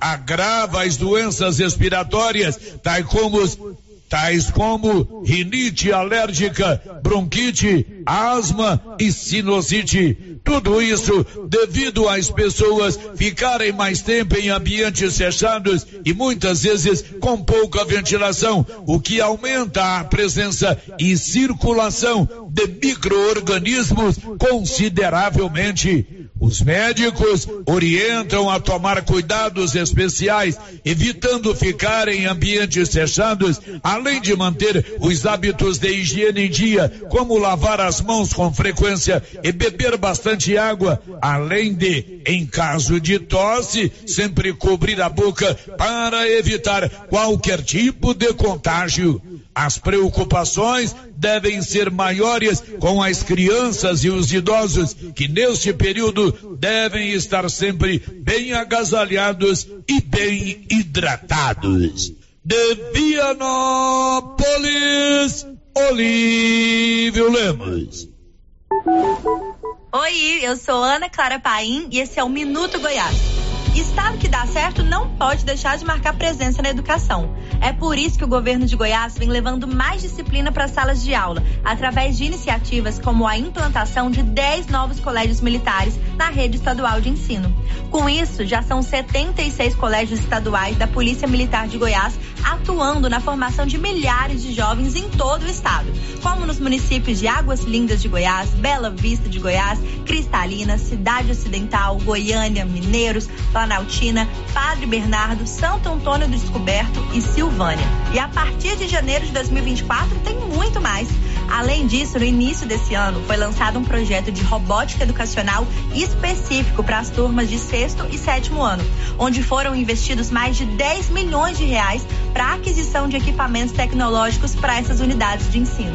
agrava as doenças respiratórias, tais como tais como rinite alérgica, bronquite, asma e sinusite. Tudo isso devido às pessoas ficarem mais tempo em ambientes fechados e muitas vezes com pouca ventilação, o que aumenta a presença e circulação de microorganismos consideravelmente. Os médicos orientam a tomar cuidados especiais, evitando ficar em ambientes fechados, além de manter os hábitos de higiene em dia, como lavar as mãos com frequência e beber bastante água, além de, em caso de tosse, sempre cobrir a boca para evitar qualquer tipo de contágio. As preocupações devem ser maiores com as crianças e os idosos, que neste período devem estar sempre bem agasalhados e bem hidratados. De Vianópolis, Olívio Lemos. Oi, eu sou Ana Clara Paim e esse é o Minuto Goiás. Estado que dá certo não pode deixar de marcar presença na educação. É por isso que o governo de Goiás vem levando mais disciplina para as salas de aula, através de iniciativas como a implantação de 10 novos colégios militares na rede estadual de ensino. Com isso, já são 76 colégios estaduais da Polícia Militar de Goiás atuando na formação de milhares de jovens em todo o estado, como nos municípios de Águas Lindas de Goiás, Bela Vista de Goiás, Cristalina, Cidade Ocidental, Goiânia, Mineiros, Planaltina, Padre Bernardo, Santo Antônio do Descoberto e Silvânia. E a partir de janeiro de 2024 tem muito mais. Além disso, no início desse ano foi lançado um projeto de robótica educacional específico para as turmas de sexto e sétimo ano, onde foram investidos mais de 10 milhões de reais para a aquisição de equipamentos tecnológicos para essas unidades de ensino.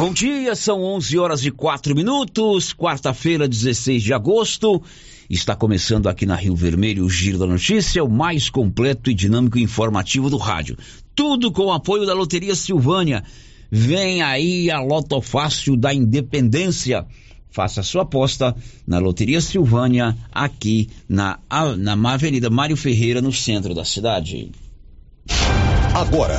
Bom dia, são 11 horas e 4 minutos, quarta-feira, 16 de agosto. Está começando aqui na Rio Vermelho o Giro da Notícia, o mais completo e dinâmico informativo do rádio. Tudo com o apoio da Loteria Silvânia. Vem aí a Loto Fácil da Independência. Faça sua aposta na Loteria Silvânia, aqui na, na Avenida Mário Ferreira, no centro da cidade. Agora.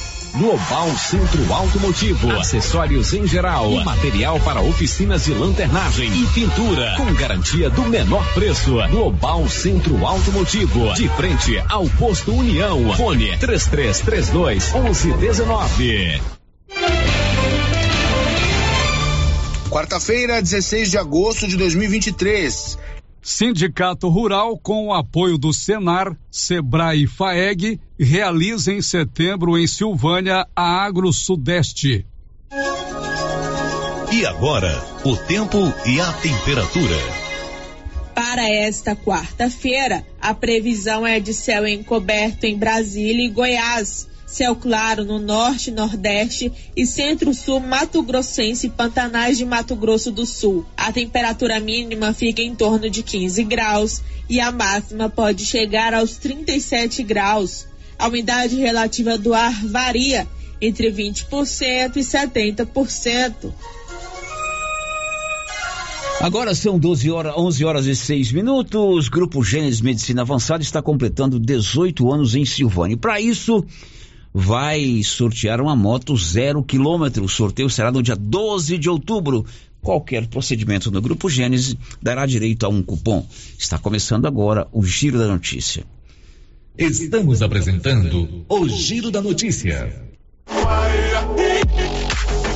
Global Centro Automotivo, acessórios em geral, material para oficinas de lanternagem e pintura, com garantia do menor preço. Global Centro Automotivo, de frente ao posto União. Fone 3332 1119. Quarta-feira, 16 de agosto de 2023. Sindicato Rural, com o apoio do Senar, Sebrae e FAEG, realiza em setembro em Silvânia a Agro Sudeste. E agora, o tempo e a temperatura. Para esta quarta-feira, a previsão é de céu encoberto em Brasília e Goiás céu claro no norte, nordeste e centro-sul Mato Grossense e Pantanais de Mato Grosso do Sul. A temperatura mínima fica em torno de 15 graus e a máxima pode chegar aos 37 graus. A umidade relativa do ar varia entre 20% e 70%. Agora são 12 horas, 11 horas e 6 minutos. Grupo Gênesis Medicina Avançada está completando 18 anos em Silvânia. Para isso, vai sortear uma moto zero quilômetro. O sorteio será no dia 12 de outubro. Qualquer procedimento no Grupo Gênesis dará direito a um cupom. Está começando agora o Giro da Notícia. Estamos apresentando o Giro da Notícia.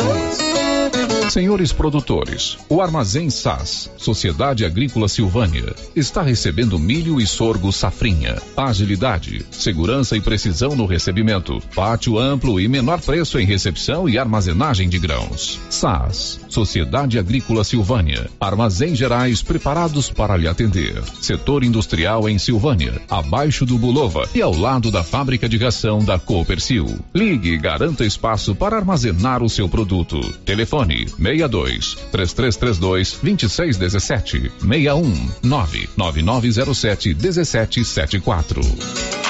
Shoes. Senhores produtores, o Armazém SAS, Sociedade Agrícola Silvânia, está recebendo milho e sorgo safrinha. Agilidade, segurança e precisão no recebimento. Pátio amplo e menor preço em recepção e armazenagem de grãos. SAS, Sociedade Agrícola Silvânia. Armazém Gerais preparados para lhe atender. Setor industrial em Silvânia, abaixo do Bulova e ao lado da fábrica de ração da Coopercil. Ligue e garanta espaço para armazenar o seu produto. Telefone 62 3332 2617 61 99907 1774.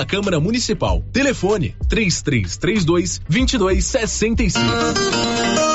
Câmara Municipal. Telefone 3332 2265.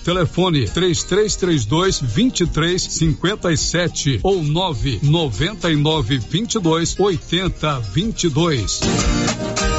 Telefone 3332 2357 ou 999 22 80 22.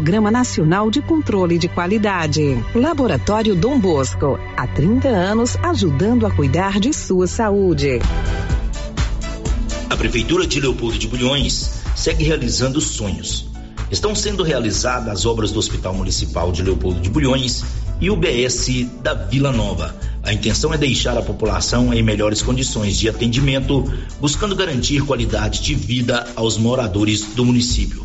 Nacional de Controle de Qualidade. Laboratório Dom Bosco, há 30 anos ajudando a cuidar de sua saúde. A Prefeitura de Leopoldo de Bulhões segue realizando sonhos. Estão sendo realizadas as obras do Hospital Municipal de Leopoldo de Bulhões e o BS da Vila Nova. A intenção é deixar a população em melhores condições de atendimento, buscando garantir qualidade de vida aos moradores do município.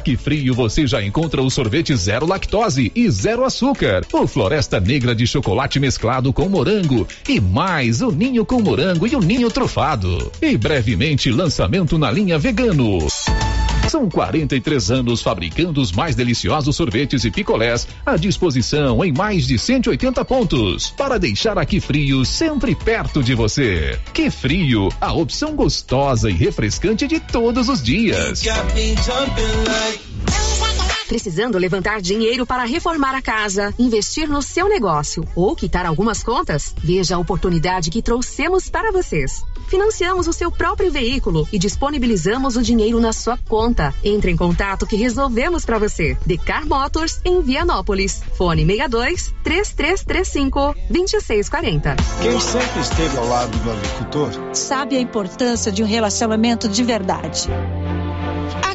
Que Frio você já encontra o sorvete zero lactose e zero açúcar, o Floresta Negra de chocolate mesclado com morango e mais o ninho com morango e o ninho trufado. E brevemente lançamento na linha vegano. São 43 anos fabricando os mais deliciosos sorvetes e picolés à disposição em mais de 180 pontos para deixar aqui frio sempre perto de você. Que frio, a opção gostosa e refrescante de todos os dias. Precisando levantar dinheiro para reformar a casa, investir no seu negócio ou quitar algumas contas? Veja a oportunidade que trouxemos para vocês. Financiamos o seu próprio veículo e disponibilizamos o dinheiro na sua conta. Entre em contato que resolvemos para você. Decar Motors em Vianópolis. Fone 62 3335 2640. Quem sempre esteve ao lado do agricultor sabe a importância de um relacionamento de verdade.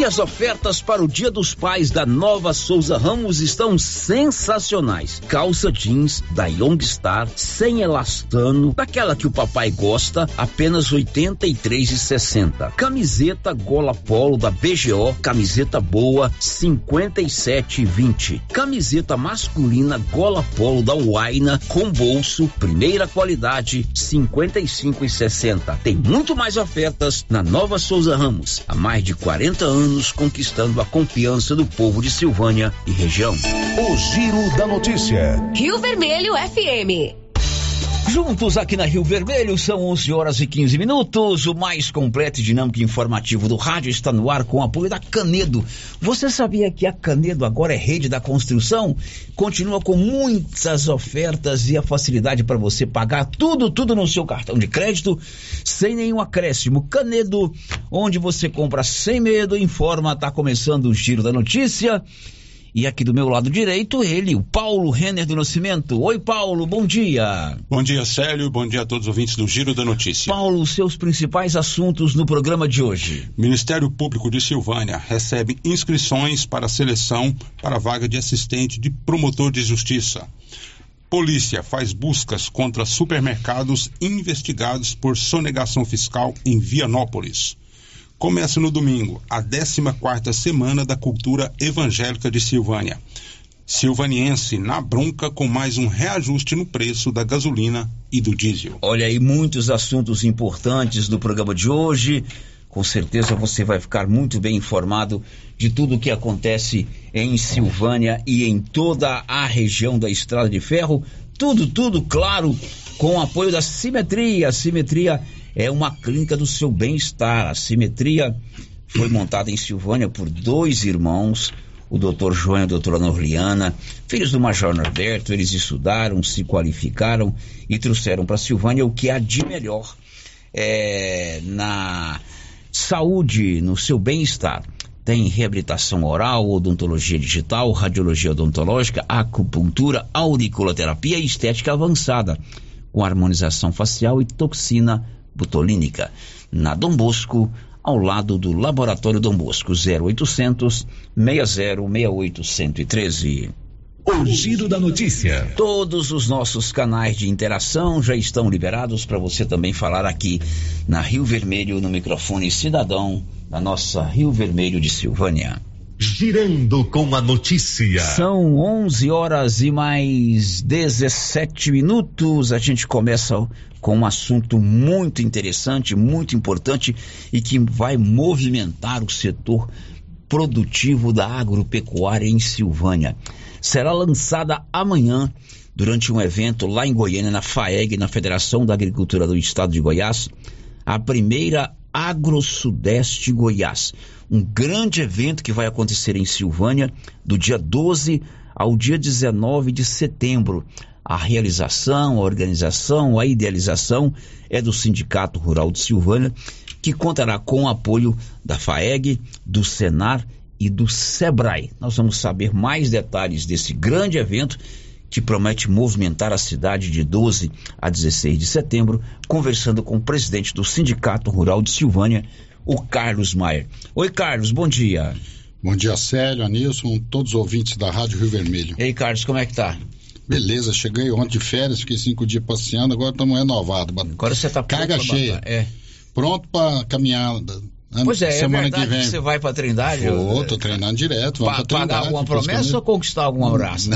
E as ofertas para o Dia dos Pais da Nova Souza Ramos estão sensacionais. Calça jeans da Youngstar sem elastano, daquela que o papai gosta, apenas R$ 83,60. Camiseta gola polo da BGO, camiseta boa, R$ 57,20. Camiseta masculina gola polo da Waina com bolso, primeira qualidade, R$ 55,60. Tem muito mais ofertas na Nova Souza Ramos. Há mais de 40 anos anos conquistando a confiança do povo de Silvânia e região. O Giro da Notícia. Rio Vermelho FM. Juntos aqui na Rio Vermelho, são 11 horas e 15 minutos. O mais completo e dinâmico informativo do rádio está no ar com o apoio da Canedo. Você sabia que a Canedo agora é rede da construção? Continua com muitas ofertas e a facilidade para você pagar tudo, tudo no seu cartão de crédito, sem nenhum acréscimo. Canedo, onde você compra sem medo, informa, está começando o giro da notícia. E aqui do meu lado direito, ele, o Paulo Renner do Nascimento. Oi, Paulo, bom dia. Bom dia, Célio. Bom dia a todos os ouvintes do Giro da Notícia. Paulo, seus principais assuntos no programa de hoje. Ministério Público de Silvânia recebe inscrições para seleção para a vaga de assistente de promotor de justiça. Polícia faz buscas contra supermercados investigados por sonegação fiscal em Vianópolis. Começa no domingo a 14 semana da cultura evangélica de Silvânia. Silvaniense na bronca com mais um reajuste no preço da gasolina e do diesel. Olha aí, muitos assuntos importantes do programa de hoje. Com certeza você vai ficar muito bem informado de tudo o que acontece em Silvânia e em toda a região da Estrada de Ferro. Tudo, tudo, claro, com o apoio da Simetria. Simetria é uma clínica do seu bem-estar. A Simetria foi montada em Silvânia por dois irmãos, o doutor João e a doutora Norliana, filhos do Major Norberto. Eles estudaram, se qualificaram e trouxeram para Silvânia o que há de melhor é, na saúde, no seu bem-estar. Tem reabilitação oral, odontologia digital, radiologia odontológica, acupuntura, auriculoterapia e estética avançada, com harmonização facial e toxina butolínica. Na Dom Bosco, ao lado do Laboratório Dom Bosco, 0800 6068 113. O Giro da Notícia. Todos os nossos canais de interação já estão liberados para você também falar aqui na Rio Vermelho, no microfone cidadão da nossa Rio Vermelho de Silvânia. Girando com a notícia. São 11 horas e mais 17 minutos. A gente começa com um assunto muito interessante, muito importante e que vai movimentar o setor produtivo da agropecuária em Silvânia. Será lançada amanhã, durante um evento lá em Goiânia, na FAEG, na Federação da Agricultura do Estado de Goiás, a primeira AgroSudeste Goiás. Um grande evento que vai acontecer em Silvânia, do dia 12 ao dia 19 de setembro. A realização, a organização, a idealização é do Sindicato Rural de Silvânia, que contará com o apoio da FAEG, do Senar e do Sebrae. Nós vamos saber mais detalhes desse grande evento que promete movimentar a cidade de 12 a 16 de setembro, conversando com o presidente do Sindicato Rural de Silvânia, o Carlos Maier. Oi, Carlos, bom dia. Bom dia, Célio, Anilson, todos os ouvintes da Rádio Rio Vermelho. E aí, Carlos, como é que tá? Beleza, cheguei ontem de férias, fiquei cinco dias passeando, agora estamos renovados. Agora você tá Carga cheia. É. Pronto para caminhar. Pois é, semana é que vem. você vai para Trindade? Vou, tô treinando direto. Pa pagar alguma promessa ou conquistar algum abraço?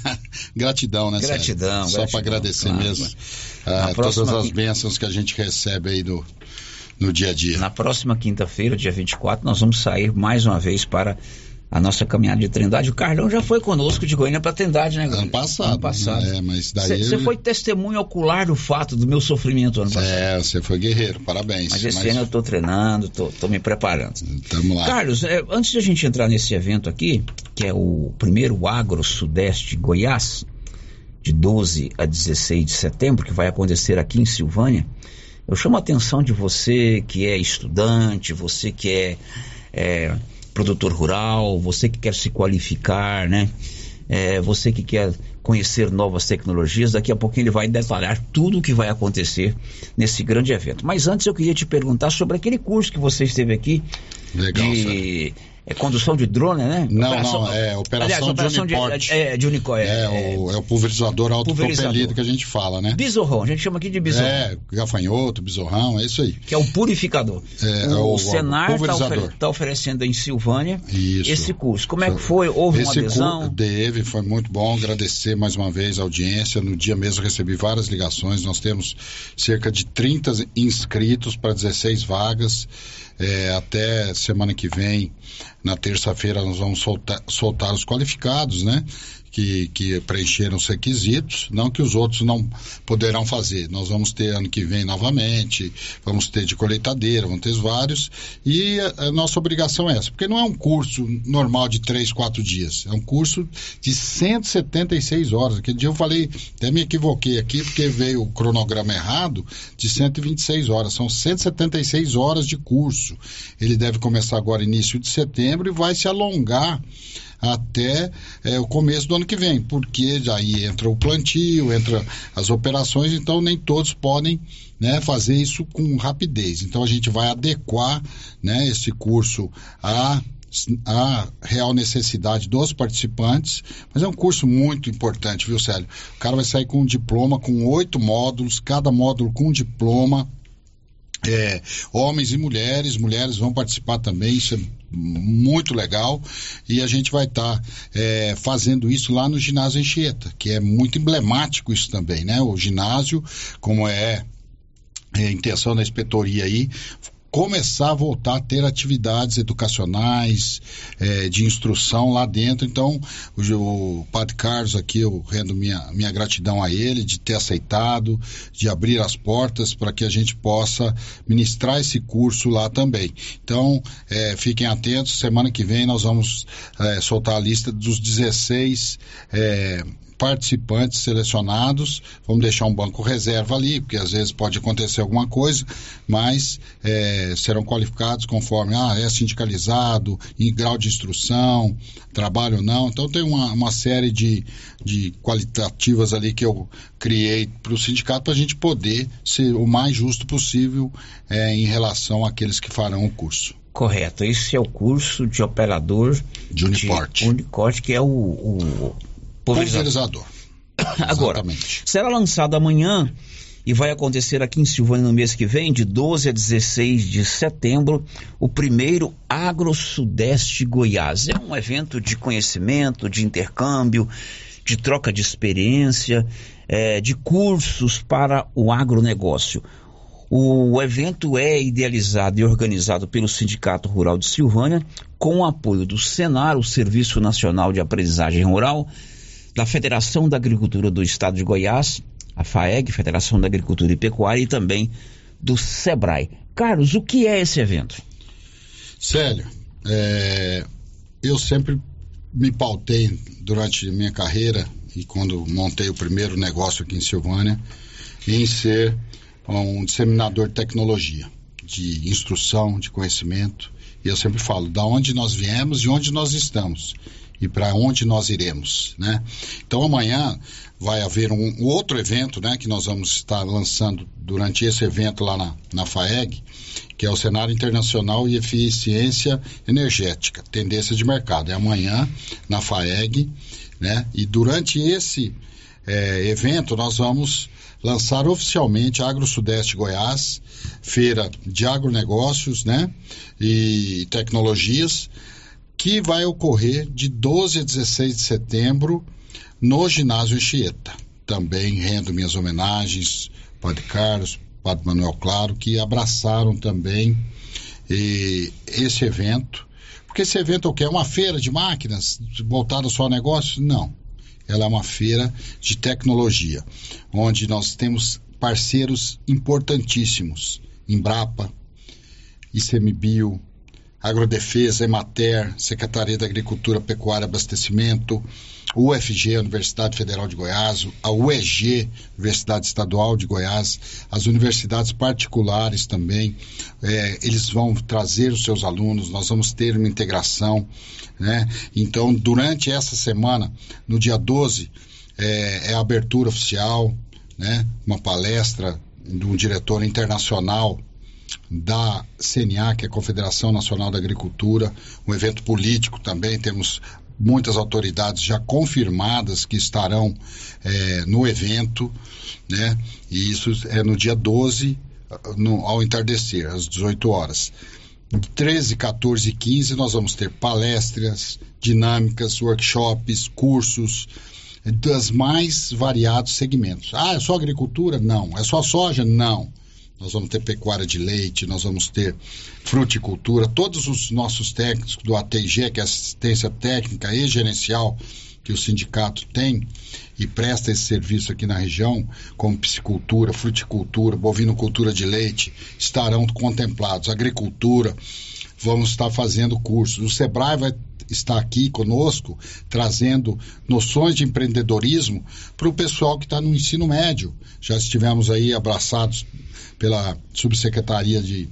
Gratidão, né, Gratidão, Sérgio? Só para agradecer claro, mesmo claro. uh, todas as bênçãos que a gente recebe aí do, no dia a dia. Na próxima quinta-feira, dia 24, nós vamos sair mais uma vez para a nossa caminhada de Trindade. O Carlão já foi conosco de Goiânia para Trindade, né? Ano passado. Ano passado. É, mas daí. Você foi testemunho ocular do fato do meu sofrimento ano passado. É, você foi guerreiro, parabéns. Mas esse mas... ano eu estou treinando, estou me preparando. Tamo lá. Carlos, é, antes de a gente entrar nesse evento aqui, que é o primeiro Agro Sudeste Goiás, de 12 a 16 de setembro, que vai acontecer aqui em Silvânia, eu chamo a atenção de você que é estudante, você que é, é produtor rural, você que quer se qualificar, né? É, você que quer conhecer novas tecnologias, daqui a pouquinho ele vai detalhar tudo o que vai acontecer nesse grande evento. Mas antes eu queria te perguntar sobre aquele curso que você esteve aqui Legal, de é condução de drone, né? Não, operação, não, é operação, aliás, de operação. De, é, de. É, é, o, é o pulverizador autopropelido que a gente fala, né? Besorrão, a gente chama aqui de besorrão. É, gafanhoto, besorrão, é isso aí. Que é o purificador. É, o, é o, o Senar está ofer tá oferecendo em Silvânia isso. esse curso. Como é que foi? Houve esse uma adesão? Teve, foi muito bom. Agradecer mais uma vez a audiência. No dia mesmo recebi várias ligações. Nós temos cerca de 30 inscritos para 16 vagas. É, até semana que vem, na terça-feira, nós vamos soltar, soltar os qualificados, né? Que, que, preencheram os requisitos, não que os outros não poderão fazer. Nós vamos ter ano que vem novamente, vamos ter de colheitadeira, vamos ter vários, e a, a nossa obrigação é essa, porque não é um curso normal de três, quatro dias, é um curso de 176 horas. Aquele dia eu falei, até me equivoquei aqui, porque veio o cronograma errado, de 126 horas, são 176 horas de curso. Ele deve começar agora início de setembro e vai se alongar até é, o começo do ano que vem, porque aí entra o plantio, entra as operações, então nem todos podem né, fazer isso com rapidez. Então a gente vai adequar né, esse curso a a real necessidade dos participantes, mas é um curso muito importante, viu, Célio? O cara vai sair com um diploma, com oito módulos, cada módulo com um diploma. É, homens e mulheres, mulheres vão participar também, isso é muito legal e a gente vai estar tá, é, fazendo isso lá no ginásio Anchieta, que é muito emblemático isso também, né? O ginásio, como é, é a intenção da inspetoria aí, começar a voltar a ter atividades educacionais, é, de instrução lá dentro. Então, o, o Padre Carlos aqui, eu rendo minha, minha gratidão a ele de ter aceitado, de abrir as portas para que a gente possa ministrar esse curso lá também. Então, é, fiquem atentos, semana que vem nós vamos é, soltar a lista dos 16 é, participantes selecionados. Vamos deixar um banco reserva ali, porque às vezes pode acontecer alguma coisa, mas é, serão qualificados conforme ah, é sindicalizado, em grau de instrução, trabalho ou não. Então tem uma, uma série de, de qualitativas ali que eu criei para o sindicato para a gente poder ser o mais justo possível é, em relação àqueles que farão o curso. Correto. Esse é o curso de operador de Uniporte. De Unicorte, que é o, o pulverizador. Agora, será lançado amanhã e vai acontecer aqui em Silvânia no mês que vem, de 12 a 16 de setembro, o primeiro Agro Sudeste Goiás. É um evento de conhecimento, de intercâmbio, de troca de experiência, é, de cursos para o agronegócio. O evento é idealizado e organizado pelo Sindicato Rural de Silvânia, com o apoio do Senar, o Serviço Nacional de Aprendizagem Rural, da Federação da Agricultura do Estado de Goiás, a FAEG, Federação da Agricultura e Pecuária, e também do SEBRAE. Carlos, o que é esse evento? Célio, é, eu sempre me pautei durante minha carreira e quando montei o primeiro negócio aqui em Silvânia, em ser um disseminador de tecnologia, de instrução, de conhecimento. E eu sempre falo, da onde nós viemos e onde nós estamos e para onde nós iremos, né? Então amanhã vai haver um, outro evento, né, que nós vamos estar lançando durante esse evento lá na, na FAEG, que é o Cenário Internacional e Eficiência Energética, tendência de mercado. É amanhã na FAEG, né? E durante esse é, evento nós vamos lançar oficialmente a Agro Sudeste Goiás, feira de agronegócios, né? E tecnologias que vai ocorrer de 12 a 16 de setembro no ginásio Anchieta. Também rendo minhas homenagens, Padre Carlos, Padre Manuel Claro, que abraçaram também esse evento. Porque esse evento é o que? É uma feira de máquinas voltada só ao negócio? Não. Ela é uma feira de tecnologia, onde nós temos parceiros importantíssimos. Embrapa, ICMBio, Agrodefesa, Emater, Secretaria da Agricultura, Pecuária e Abastecimento, UFG, Universidade Federal de Goiás, a UEG, Universidade Estadual de Goiás, as universidades particulares também, é, eles vão trazer os seus alunos, nós vamos ter uma integração, né? Então, durante essa semana, no dia 12, é, é a abertura oficial, né? Uma palestra de um diretor internacional da CNA, que é a Confederação Nacional da Agricultura, um evento político também, temos muitas autoridades já confirmadas que estarão é, no evento, né? E isso é no dia 12, no, ao entardecer, às 18 horas. 13, 14 e 15 nós vamos ter palestras, dinâmicas, workshops, cursos das mais variados segmentos. Ah, é só agricultura? Não. É só soja? Não nós vamos ter pecuária de leite, nós vamos ter fruticultura, todos os nossos técnicos do ATG, que é assistência técnica e gerencial que o sindicato tem e presta esse serviço aqui na região, como piscicultura, fruticultura, bovinocultura de leite, estarão contemplados. Agricultura, vamos estar fazendo cursos. O Sebrae vai estar aqui conosco, trazendo noções de empreendedorismo para o pessoal que está no ensino médio. Já estivemos aí abraçados pela Subsecretaria de,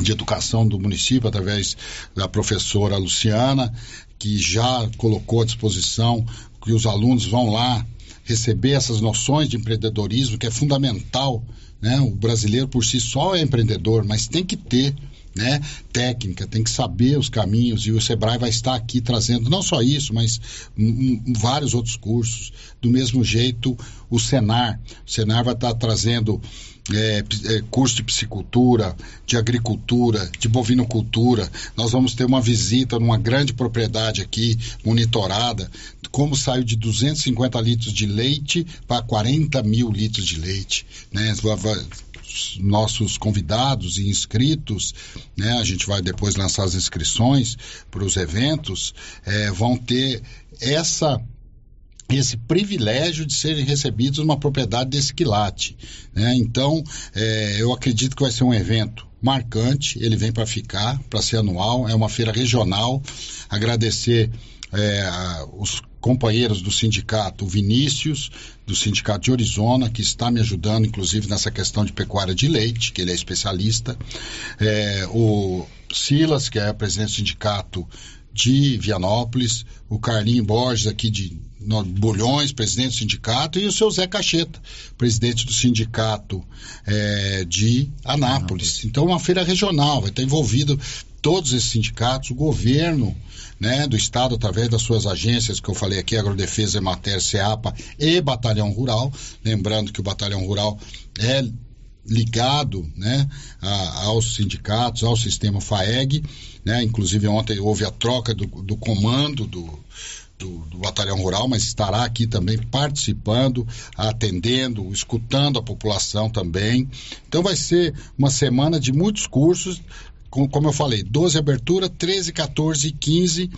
de Educação do município, através da professora Luciana, que já colocou à disposição que os alunos vão lá receber essas noções de empreendedorismo, que é fundamental. Né? O brasileiro por si só é empreendedor, mas tem que ter né, técnica, tem que saber os caminhos e o Sebrae vai estar aqui trazendo não só isso, mas vários outros cursos. Do mesmo jeito, o Senar, o Senar vai estar trazendo é, é, curso de piscicultura, de agricultura, de bovinocultura. Nós vamos ter uma visita numa grande propriedade aqui, monitorada, como saiu de 250 litros de leite para 40 mil litros de leite. Né? Nossos convidados e inscritos, né, a gente vai depois lançar as inscrições para os eventos, é, vão ter essa esse privilégio de serem recebidos numa propriedade desse quilate. Né? Então, é, eu acredito que vai ser um evento marcante, ele vem para ficar, para ser anual, é uma feira regional. Agradecer é, os companheiros do sindicato, o Vinícius, do sindicato de Arizona, que está me ajudando, inclusive, nessa questão de pecuária de leite, que ele é especialista, é, o Silas, que é presidente do sindicato de Vianópolis, o Carlinho Borges aqui de Bulhões, presidente do sindicato, e o seu Zé Cacheta, presidente do sindicato é, de Anápolis. Anápolis. Então, uma feira regional, vai estar envolvido todos esses sindicatos, o governo né, do Estado, através das suas agências, que eu falei aqui, Agrodefesa, Emater, CEAPA e Batalhão Rural. Lembrando que o Batalhão Rural é ligado né, a, aos sindicatos, ao sistema FAEG. Né? Inclusive, ontem houve a troca do, do comando do, do, do, Batalhão Rural, mas estará aqui também participando, atendendo, escutando a população também. Então, vai ser uma semana de muitos cursos. Com, como eu falei, 12 abertura, 13, 14 e 15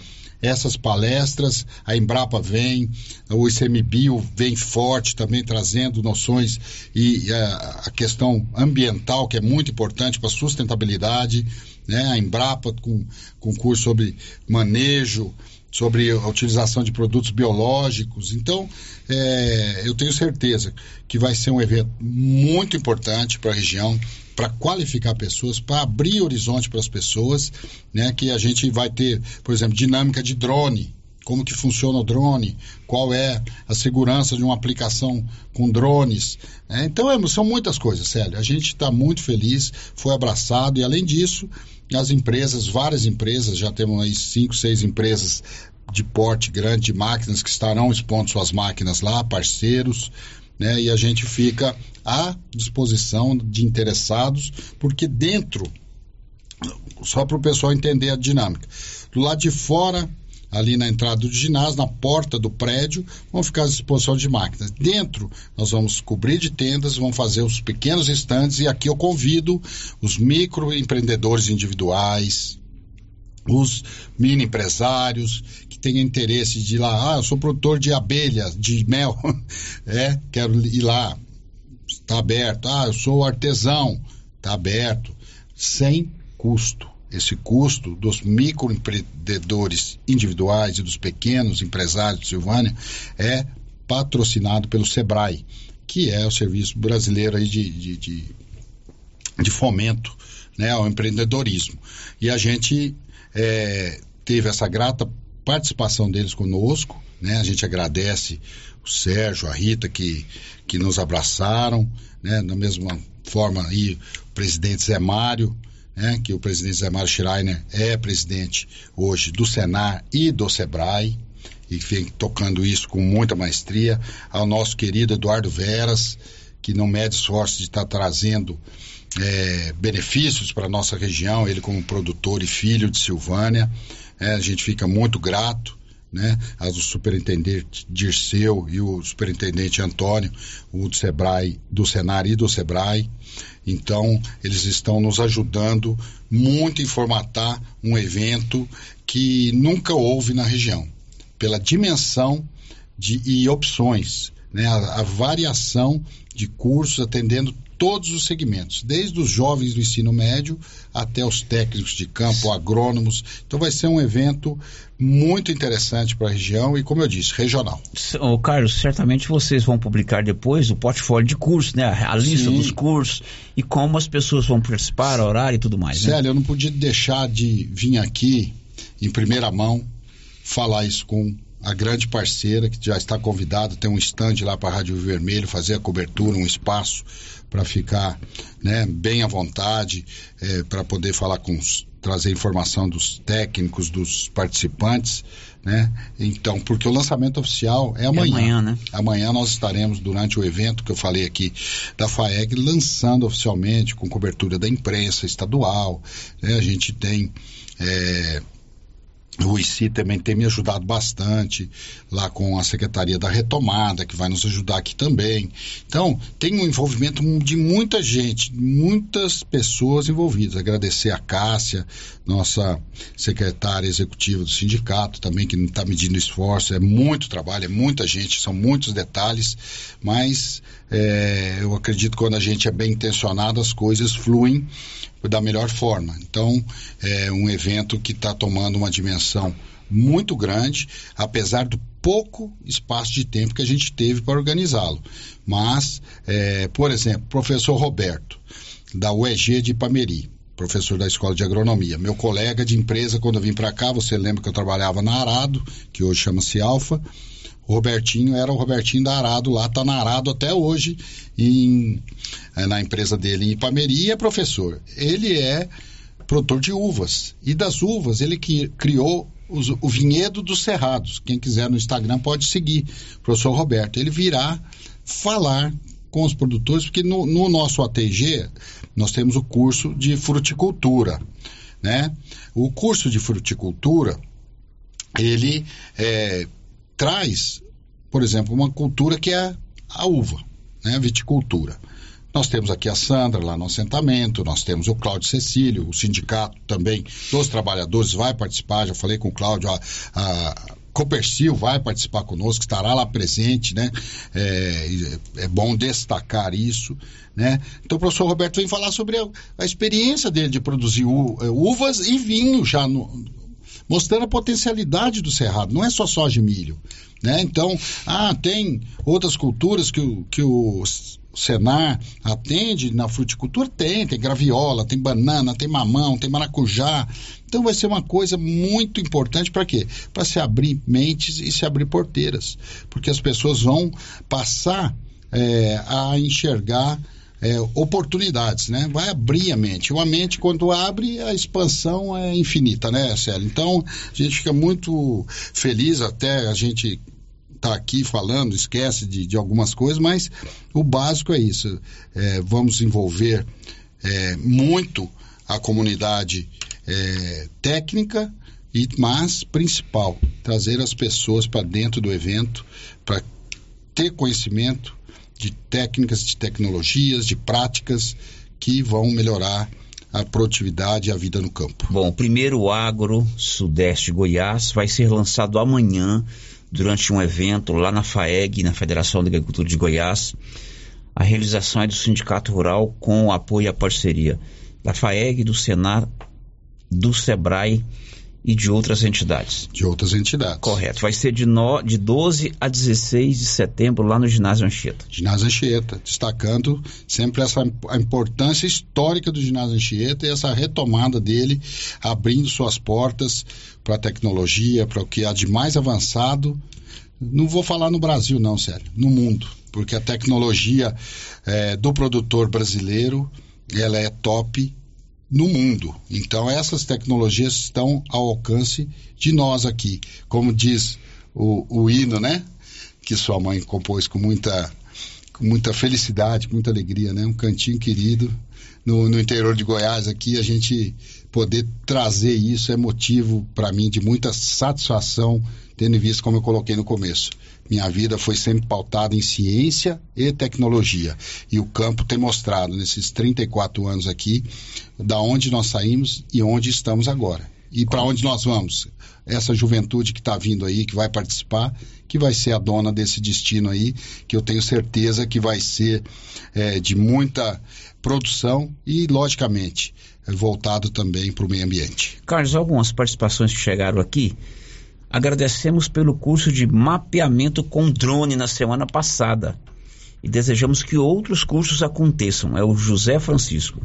essas palestras. A Embrapa vem, o ICMBio vem forte também trazendo noções e, a, a, questão ambiental, que é muito importante para a sustentabilidade. Né? A Embrapa com, com curso sobre manejo, sobre a utilização de produtos biológicos. Então, é, eu tenho certeza que vai ser um evento muito importante para a região, para qualificar pessoas, para abrir horizonte para as pessoas, né? Que a gente vai ter, por exemplo, dinâmica de drone, como que funciona o drone, qual é a segurança de uma aplicação com drones. Né? Então, é, são muitas coisas, Célio. A gente está muito feliz, foi abraçado e, além disso, as empresas, várias empresas, já temos aí cinco, seis empresas de porte grande de máquinas que estarão expondo suas máquinas lá, parceiros, né? E a gente fica à disposição de interessados, porque dentro, só para o pessoal entender a dinâmica, do lado de fora ali na entrada do ginásio, na porta do prédio, vão ficar à disposição de máquinas. Dentro, nós vamos cobrir de tendas, vamos fazer os pequenos estandes e aqui eu convido os microempreendedores individuais, os mini empresários que têm interesse de ir lá, ah, eu sou produtor de abelhas, de mel, é, quero ir lá, está aberto. Ah, eu sou artesão, está aberto, sem custo. Esse custo dos microempreendedores individuais e dos pequenos empresários de Silvânia é patrocinado pelo SEBRAE, que é o Serviço Brasileiro aí de, de, de, de fomento né, ao empreendedorismo. E a gente é, teve essa grata participação deles conosco, né, a gente agradece o Sérgio, a Rita, que, que nos abraçaram, né, da mesma forma aí o presidente Zé Mário, né, que o presidente Zé Mário Schreiner é presidente hoje do Senar e do Sebrae, e vem tocando isso com muita maestria, ao nosso querido Eduardo Veras, que não mede esforço de estar trazendo é, benefícios para a nossa região, ele como produtor e filho de Silvânia, é, a gente fica muito grato, né, ao superintendente Dirceu e o superintendente Antônio, o do Sebrae, do Senar e do Sebrae, então, eles estão nos ajudando muito em formatar um evento que nunca houve na região, pela dimensão de, e opções, né? a, a variação de cursos atendendo todos os segmentos, desde os jovens do ensino médio até os técnicos de campo, agrônomos. Então vai ser um evento muito interessante para a região e, como eu disse, regional. Ô, Carlos, certamente vocês vão publicar depois o portfólio de cursos, né? A lista Sim. dos cursos e como as pessoas vão participar, horário e tudo mais. Né? Célio, eu não podia deixar de vir aqui em primeira mão falar isso com a grande parceira que já está convidada, tem um stand lá para a Rádio Vermelho, fazer a cobertura, um espaço para ficar né, bem à vontade, é, para poder falar com os trazer informação dos técnicos, dos participantes, né? Então, porque o lançamento oficial é amanhã. É amanhã, né? Amanhã nós estaremos, durante o evento que eu falei aqui da FAEG, lançando oficialmente, com cobertura da imprensa estadual. Né? A gente tem. É, o ICI também tem me ajudado bastante lá com a Secretaria da Retomada, que vai nos ajudar aqui também. Então, tem um envolvimento de muita gente, muitas pessoas envolvidas. Agradecer a Cássia, nossa secretária executiva do sindicato, também, que está medindo esforço. É muito trabalho, é muita gente, são muitos detalhes, mas é, eu acredito que quando a gente é bem intencionado, as coisas fluem da melhor forma. Então, é um evento que está tomando uma dimensão muito grande, apesar do pouco espaço de tempo que a gente teve para organizá-lo. Mas, é, por exemplo, professor Roberto, da UEG de Ipameri, professor da Escola de Agronomia, meu colega de empresa, quando eu vim para cá, você lembra que eu trabalhava na Arado, que hoje chama-se Alfa, o Robertinho era o Robertinho da Arado lá, tá na Arado até hoje, em, é, na empresa dele em Ipameri, e é professor. Ele é produtor de uvas. E das uvas, ele que criou os, o vinhedo dos cerrados. Quem quiser no Instagram pode seguir, professor Roberto. Ele virá falar com os produtores, porque no, no nosso ATG nós temos o curso de fruticultura, né? O curso de fruticultura, ele é, traz, por exemplo, uma cultura que é a uva, né, a viticultura. Nós temos aqui a Sandra lá no assentamento, nós temos o Cláudio Cecílio, o sindicato também dos trabalhadores vai participar, já falei com o Cláudio, a, a Copercil vai participar conosco, estará lá presente, né? É, é, bom destacar isso, né? Então o professor Roberto vem falar sobre a, a experiência dele de produzir é, uvas e vinho já no, mostrando a potencialidade do cerrado, não é só soja e milho. Né? Então, ah, tem outras culturas que o, que o Senar atende na fruticultura? Tem, tem graviola, tem banana, tem mamão, tem maracujá. Então vai ser uma coisa muito importante para quê? Para se abrir mentes e se abrir porteiras. Porque as pessoas vão passar é, a enxergar é, oportunidades, né? Vai abrir a mente. Uma mente, quando abre, a expansão é infinita, né, Célio? Então, a gente fica muito feliz até a gente tá aqui falando, esquece de, de algumas coisas, mas o básico é isso. É, vamos envolver é, muito a comunidade é, técnica, e mas principal, trazer as pessoas para dentro do evento, para ter conhecimento de técnicas, de tecnologias, de práticas que vão melhorar a produtividade e a vida no campo. Bom, o primeiro Agro Sudeste Goiás vai ser lançado amanhã durante um evento lá na FAEG, na Federação de Agricultura de Goiás. A realização é do Sindicato Rural com o apoio e a parceria da FAEG, do Senar, do SEBRAE e de outras entidades. De outras entidades. Correto. Vai ser de, no, de 12 a 16 de setembro lá no Ginásio Anchieta. Ginásio Anchieta, destacando sempre essa a importância histórica do Ginásio Anchieta e essa retomada dele, abrindo suas portas para a tecnologia, para o que há de mais avançado. Não vou falar no Brasil, não, sério, no mundo, porque a tecnologia é, do produtor brasileiro ela é top no mundo. Então, essas tecnologias estão ao alcance de nós aqui. Como diz o, o hino, né? Que sua mãe compôs com muita, com muita felicidade, com muita alegria, né? Um cantinho querido no, no interior de Goiás aqui, a gente poder trazer isso é motivo para mim de muita satisfação, tendo visto como eu coloquei no começo. Minha vida foi sempre pautada em ciência e tecnologia. E o campo tem mostrado nesses 34 anos aqui da onde nós saímos e onde estamos agora. E para onde nós vamos? Essa juventude que está vindo aí, que vai participar, que vai ser a dona desse destino aí, que eu tenho certeza que vai ser é, de muita produção e, logicamente, é voltado também para o meio ambiente. Carlos, algumas participações que chegaram aqui. Agradecemos pelo curso de mapeamento com drone na semana passada e desejamos que outros cursos aconteçam. É o José Francisco.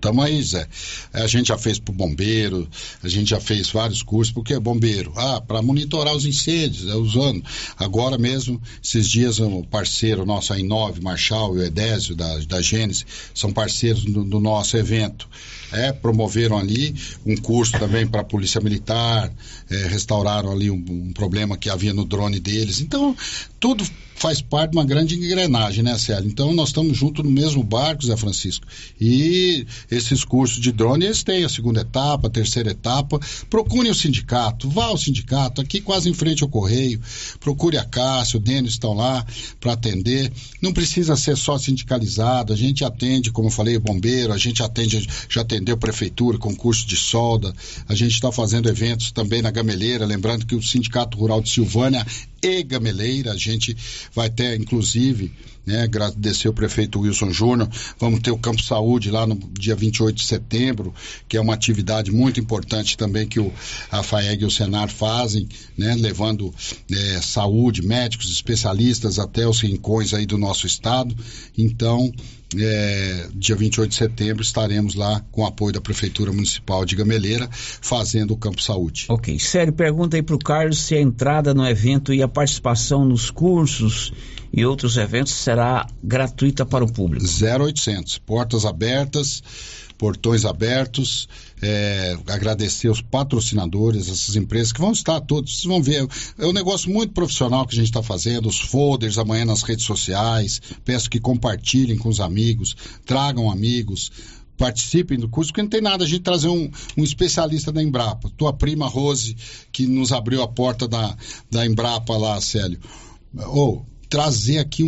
Tamo aí, Zé. A gente já fez para bombeiro, a gente já fez vários cursos, porque é bombeiro. Ah, para monitorar os incêndios, é usando. Agora mesmo, esses dias, um parceiro nosso, a Inove, Marchal e o Edésio, da, da Gênesis, são parceiros do, do nosso evento. É, promoveram ali um curso também para a Polícia Militar, é, restauraram ali um, um problema que havia no drone deles. Então, tudo faz parte de uma grande engrenagem, né, Célio? Então, nós estamos juntos no mesmo barco, Zé Francisco. E esses cursos de drone, eles têm a segunda etapa, a terceira etapa. Procure o sindicato, vá ao sindicato, aqui quase em frente ao Correio. Procure a Cássio, o Denis estão lá para atender. Não precisa ser só sindicalizado, a gente atende, como eu falei, o bombeiro, a gente atende, já atendeu prefeitura, concurso de solda, a gente está fazendo eventos também na Gameleira, lembrando que o Sindicato Rural de Silvânia e Gameleira. A gente vai ter, inclusive, né, agradecer o prefeito Wilson Júnior, vamos ter o Campo Saúde lá no dia 28 de setembro, que é uma atividade muito importante também que o, a FAEG e o Senar fazem, né, levando é, saúde, médicos, especialistas até os rincões aí do nosso estado. Então, é, dia 28 de setembro estaremos lá com o apoio da Prefeitura Municipal de Gameleira fazendo o Campo Saúde. Ok, sério, pergunta aí para o Carlos se a entrada no evento e a participação nos cursos e outros eventos será gratuita para o público. 0800, portas abertas, portões abertos, é, agradecer os patrocinadores, essas empresas que vão estar todos, vocês vão ver, é um negócio muito profissional que a gente está fazendo, os folders amanhã nas redes sociais, peço que compartilhem com os amigos, tragam amigos, participem do curso, porque não tem nada a gente trazer um, um especialista da Embrapa. Tua prima Rose, que nos abriu a porta da, da Embrapa lá, Célio. Ou, oh, trazer aqui um,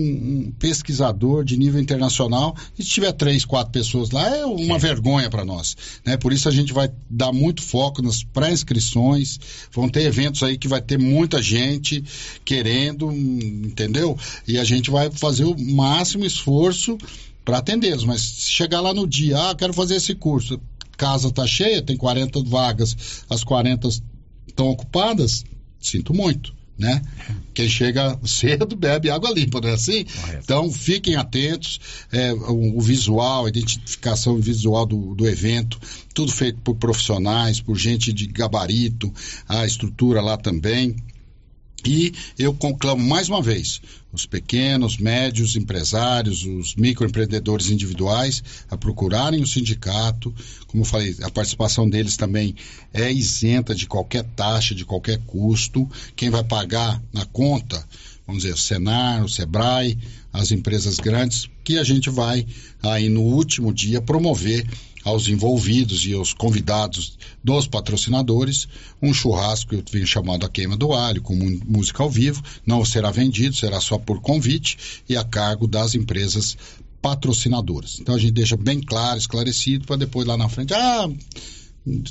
um, pesquisador de nível internacional e se tiver três, quatro pessoas lá é uma é. vergonha para nós, né? Por isso a gente vai dar muito foco nas pré-inscrições, vão ter eventos aí que vai ter muita gente querendo, entendeu? E a gente vai fazer o máximo esforço para atendê-los, mas se chegar lá no dia, ah, quero fazer esse curso, casa está cheia, tem 40 vagas, as 40 estão ocupadas, sinto muito né? Quem chega cedo bebe água limpa, não é assim? Correto. Então fiquem atentos, é, o, visual, a identificação visual do, do evento, tudo feito por profissionais, por gente de gabarito, a estrutura lá também. E eu conclamo mais uma vez os pequenos, médios empresários, os microempreendedores individuais a procurarem o sindicato. Como eu falei, a participação deles também é isenta de qualquer taxa, de qualquer custo. Quem vai pagar na conta, vamos dizer, o Senar, o Sebrae, as empresas grandes, que a gente vai aí no último dia promover aos envolvidos e aos convidados dos patrocinadores um churrasco que eu venho chamado a queima do alho com música ao vivo não será vendido será só por convite e a cargo das empresas patrocinadoras. Então a gente deixa bem claro esclarecido para depois lá na frente ah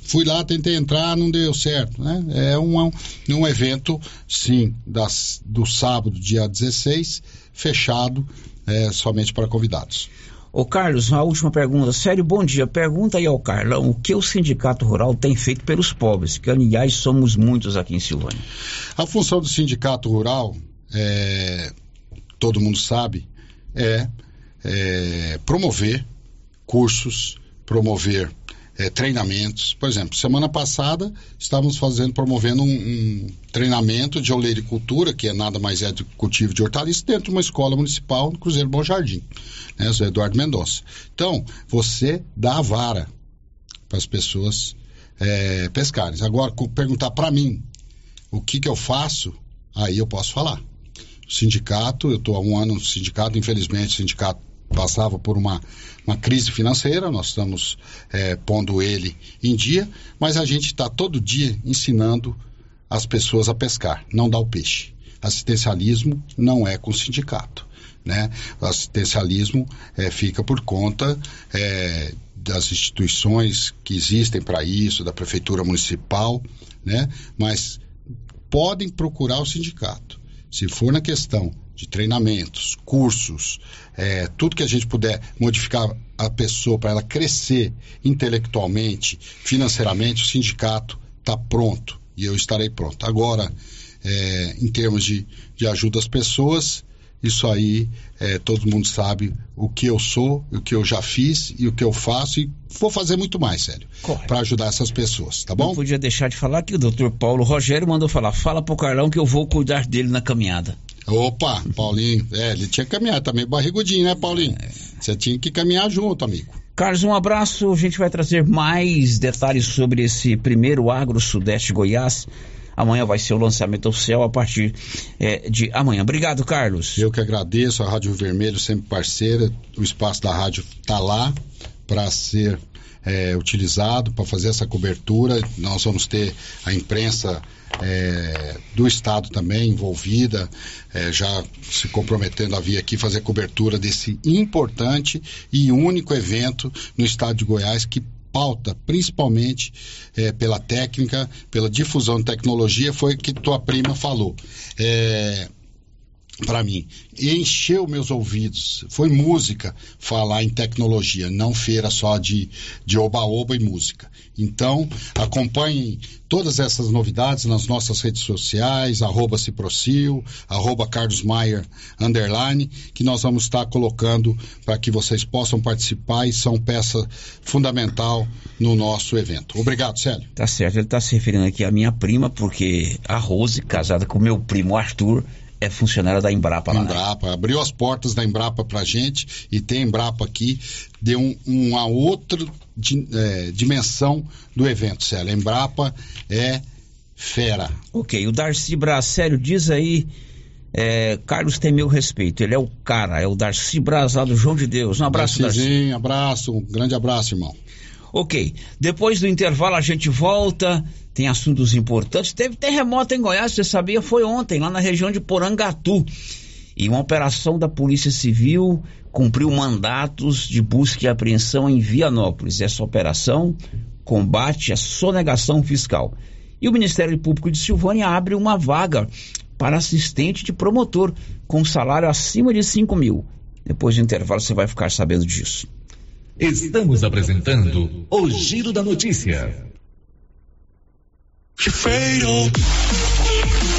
fui lá tentei entrar não deu certo né? É um, um evento sim das, do sábado dia 16 fechado é, somente para convidados Ô Carlos, uma última pergunta. Sério, bom dia. Pergunta aí ao Carlão o que o Sindicato Rural tem feito pelos pobres, que aliás somos muitos aqui em Silvânia. A função do Sindicato Rural, é, todo mundo sabe, é, é promover cursos, promover é, treinamentos. Por exemplo, semana passada estávamos fazendo, promovendo um, um, treinamento de oleiricultura, que é nada mais é do que cultivo de hortaliças, dentro de uma escola municipal no Cruzeiro Bom Jardim, né, o Eduardo Mendonça. Então, você dá a vara para as pessoas é, pescarem. Agora, perguntar para mim o que, que eu faço, aí eu posso falar. Sindicato, eu estou há um ano no sindicato, infelizmente o sindicato passava por uma, uma crise financeira, nós estamos é, pondo ele em dia, mas a gente está todo dia ensinando as pessoas a pescar, não dar o peixe. Assistencialismo não é com sindicato. Né? O assistencialismo é, fica por conta é, das instituições que existem para isso, da prefeitura municipal, né? mas podem procurar o sindicato. Se for na questão de treinamentos, cursos, é, tudo que a gente puder modificar a pessoa para ela crescer intelectualmente, financeiramente, o sindicato está pronto e eu estarei pronto. Agora, é, em termos de, de ajuda às pessoas, isso aí é, todo mundo sabe o que eu sou, o que eu já fiz e o que eu faço e vou fazer muito mais, sério, para ajudar essas pessoas, tá bom? Não podia deixar de falar que o doutor Paulo Rogério mandou falar, fala pro Carlão que eu vou cuidar dele na caminhada. Opa, Paulinho, é, ele tinha que caminhar, tá meio barrigudinho, né, Paulinho? Você tinha que caminhar junto, amigo. Carlos, um abraço. A gente vai trazer mais detalhes sobre esse primeiro Agro Sudeste Goiás. Amanhã vai ser o lançamento oficial a partir é, de amanhã. Obrigado, Carlos. Eu que agradeço, a Rádio Vermelho sempre parceira. O espaço da rádio está lá para ser é, utilizado para fazer essa cobertura. Nós vamos ter a imprensa é, do Estado também envolvida, é, já se comprometendo a vir aqui fazer cobertura desse importante e único evento no Estado de Goiás que pauta principalmente é, pela técnica, pela difusão de tecnologia, foi o que tua prima falou. É, para mim. Encheu meus ouvidos. Foi música falar em tecnologia, não feira só de oba-oba e música. Então, acompanhem todas essas novidades nas nossas redes sociais, arroba Ciprocil, arroba Carlos Maier, underline, que nós vamos estar colocando para que vocês possam participar e são peça fundamental no nosso evento. Obrigado, Célio. Tá certo, ele está se referindo aqui à minha prima, porque a Rose, casada com meu primo Arthur, é funcionária da Embrapa lá. Né? Embrapa, né? abriu as portas da Embrapa pra gente e tem Embrapa aqui, deu um, uma outra di, é, dimensão do evento, Célio. Embrapa é fera. Ok, o Darcy Bracélio diz aí, é, Carlos tem meu respeito, ele é o cara, é o Darcy Braz lá do João de Deus. Um abraço, Darcy. abraço, um grande abraço, irmão. Ok, depois do intervalo a gente volta tem assuntos importantes. Teve terremoto em Goiás, você sabia? Foi ontem, lá na região de Porangatu. E uma operação da Polícia Civil cumpriu mandatos de busca e apreensão em Vianópolis. Essa operação combate a sonegação fiscal. E o Ministério Público de Silvânia abre uma vaga para assistente de promotor com salário acima de 5 mil. Depois do intervalo você vai ficar sabendo disso. Estamos apresentando o Giro da Notícia. You're fatal.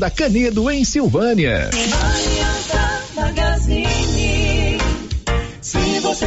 da Canedo, em Silvânia. Aliança Magazine. Se você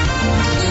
A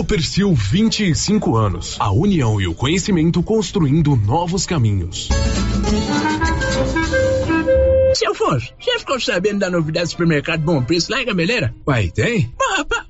Copercil 25 anos. A união e o conhecimento construindo novos caminhos. Seu Afonso, já ficou sabendo da novidade do supermercado Bom Preço lá em Gameleira? Uai, tem? Rapaz,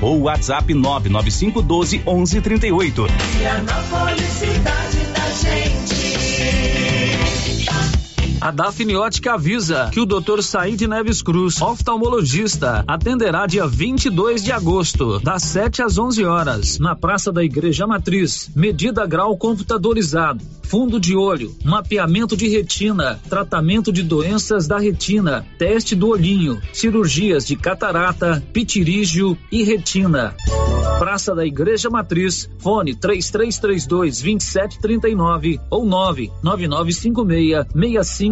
ou WhatsApp 99512 1138. Vianópolis, cidade da gente. A Dafniótica avisa que o Dr. Said Neves Cruz, oftalmologista, atenderá dia 22 de agosto, das 7 às 11 horas, na Praça da Igreja Matriz. Medida grau computadorizado, fundo de olho, mapeamento de retina, tratamento de doenças da retina, teste do olhinho, cirurgias de catarata, pitirígio e retina. Praça da Igreja Matriz, fone 3332 2739 ou 99956 65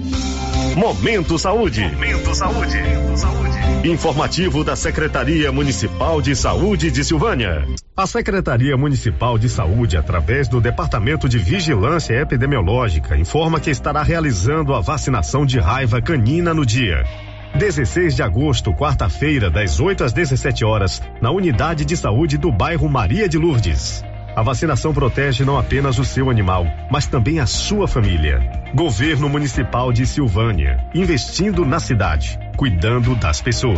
Momento Saúde. Momento Saúde. Informativo da Secretaria Municipal de Saúde de Silvânia. A Secretaria Municipal de Saúde, através do Departamento de Vigilância Epidemiológica, informa que estará realizando a vacinação de raiva canina no dia 16 de agosto, quarta-feira, das 8 às 17 horas, na Unidade de Saúde do bairro Maria de Lourdes. A vacinação protege não apenas o seu animal, mas também a sua família. Governo Municipal de Silvânia, investindo na cidade, cuidando das pessoas.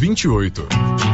28.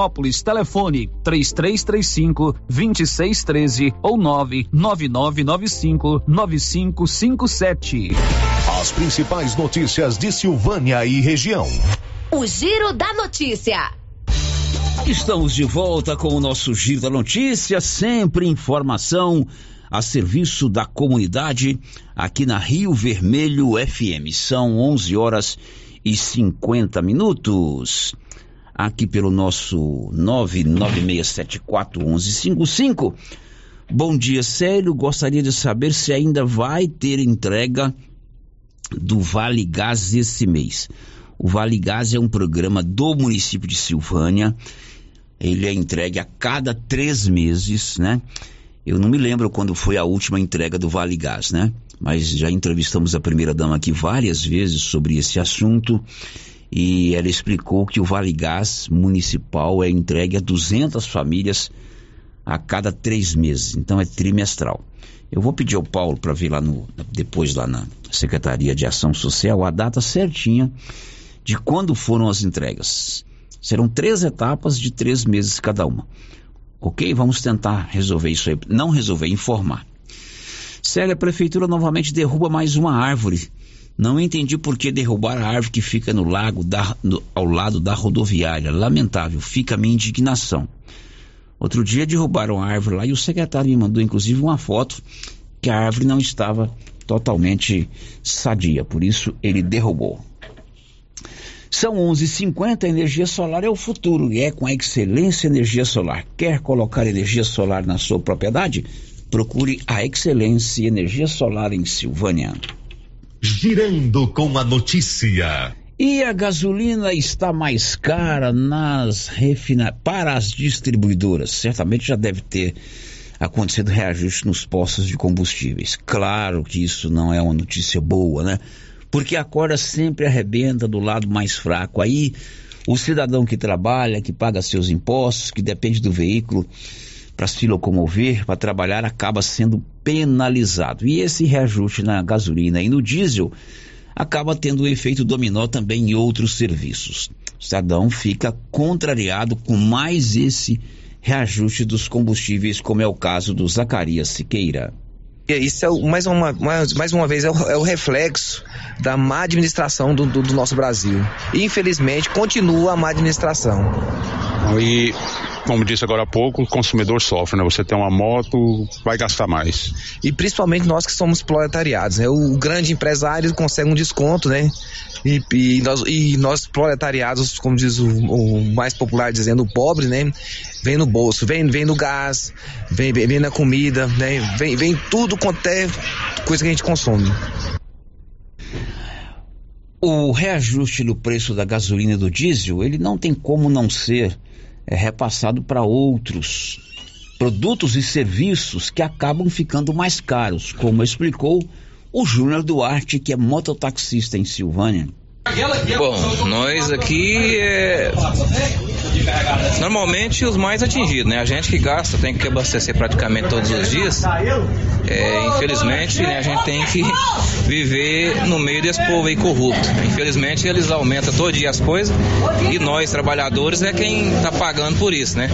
Vianópolis. Telefone 3335 2613 ou 99995 9557. As principais notícias de Silvânia e região. O Giro da Notícia. Estamos de volta com o nosso Giro da Notícia, sempre informação a serviço da comunidade aqui na Rio Vermelho FM. São 11 horas e 50 minutos. Aqui pelo nosso 996741155. Bom dia, Célio. Gostaria de saber se ainda vai ter entrega do Vale Gás esse mês. O Vale Gás é um programa do município de Silvânia. Ele é entregue a cada três meses, né? Eu não me lembro quando foi a última entrega do Vale Gás, né? Mas já entrevistamos a primeira dama aqui várias vezes sobre esse assunto e ela explicou que o Vale Gás municipal é entregue a 200 famílias a cada três meses, então é trimestral. Eu vou pedir ao Paulo para ver lá no depois lá na Secretaria de Ação Social a data certinha de quando foram as entregas. Serão três etapas de três meses cada uma. Ok? Vamos tentar resolver isso aí. Não resolver, informar. Célia, a prefeitura novamente derruba mais uma árvore. Não entendi por que derrubar a árvore que fica no lago da, no, ao lado da rodoviária. Lamentável, fica a minha indignação. Outro dia derrubaram a árvore lá e o secretário me mandou inclusive uma foto que a árvore não estava totalmente sadia, por isso ele derrubou. São 11:50. Energia solar é o futuro e é com a Excelência Energia Solar. Quer colocar energia solar na sua propriedade? Procure a Excelência Energia Solar em Silvânia. Girando com a notícia. E a gasolina está mais cara nas refina... para as distribuidoras. Certamente já deve ter acontecido reajuste nos postos de combustíveis. Claro que isso não é uma notícia boa, né? porque a corda sempre arrebenta do lado mais fraco. Aí o cidadão que trabalha, que paga seus impostos, que depende do veículo para se locomover, para trabalhar, acaba sendo penalizado. E esse reajuste na gasolina e no diesel acaba tendo um efeito dominó também em outros serviços. O cidadão fica contrariado com mais esse reajuste dos combustíveis, como é o caso do Zacarias Siqueira. Isso é mais uma, mais, mais uma vez é o, é o reflexo da má administração do, do, do, nosso Brasil. E, infelizmente, continua a má administração. E, como disse agora há pouco, o consumidor sofre, né? Você tem uma moto, vai gastar mais. E principalmente nós que somos proletariados, né? O grande empresário consegue um desconto, né? E, e, nós, e nós proletariados, como diz o, o, mais popular dizendo, o pobre, né? Vem no bolso, vem, vem no gás, vem, vem, vem na comida, né? Vem, vem tudo quanto é coisa que a gente consome. O reajuste no preço da gasolina e do diesel, ele não tem como não ser é, repassado para outros produtos e serviços que acabam ficando mais caros, como explicou o Júnior Duarte, que é mototaxista em Silvânia. Bom, nós aqui é... normalmente os mais atingidos, né? A gente que gasta tem que abastecer praticamente todos os dias. É, infelizmente, né, a gente tem que viver no meio desse povo aí corrupto. Infelizmente, eles aumentam todo dia as coisas e nós, trabalhadores, é quem está pagando por isso, né?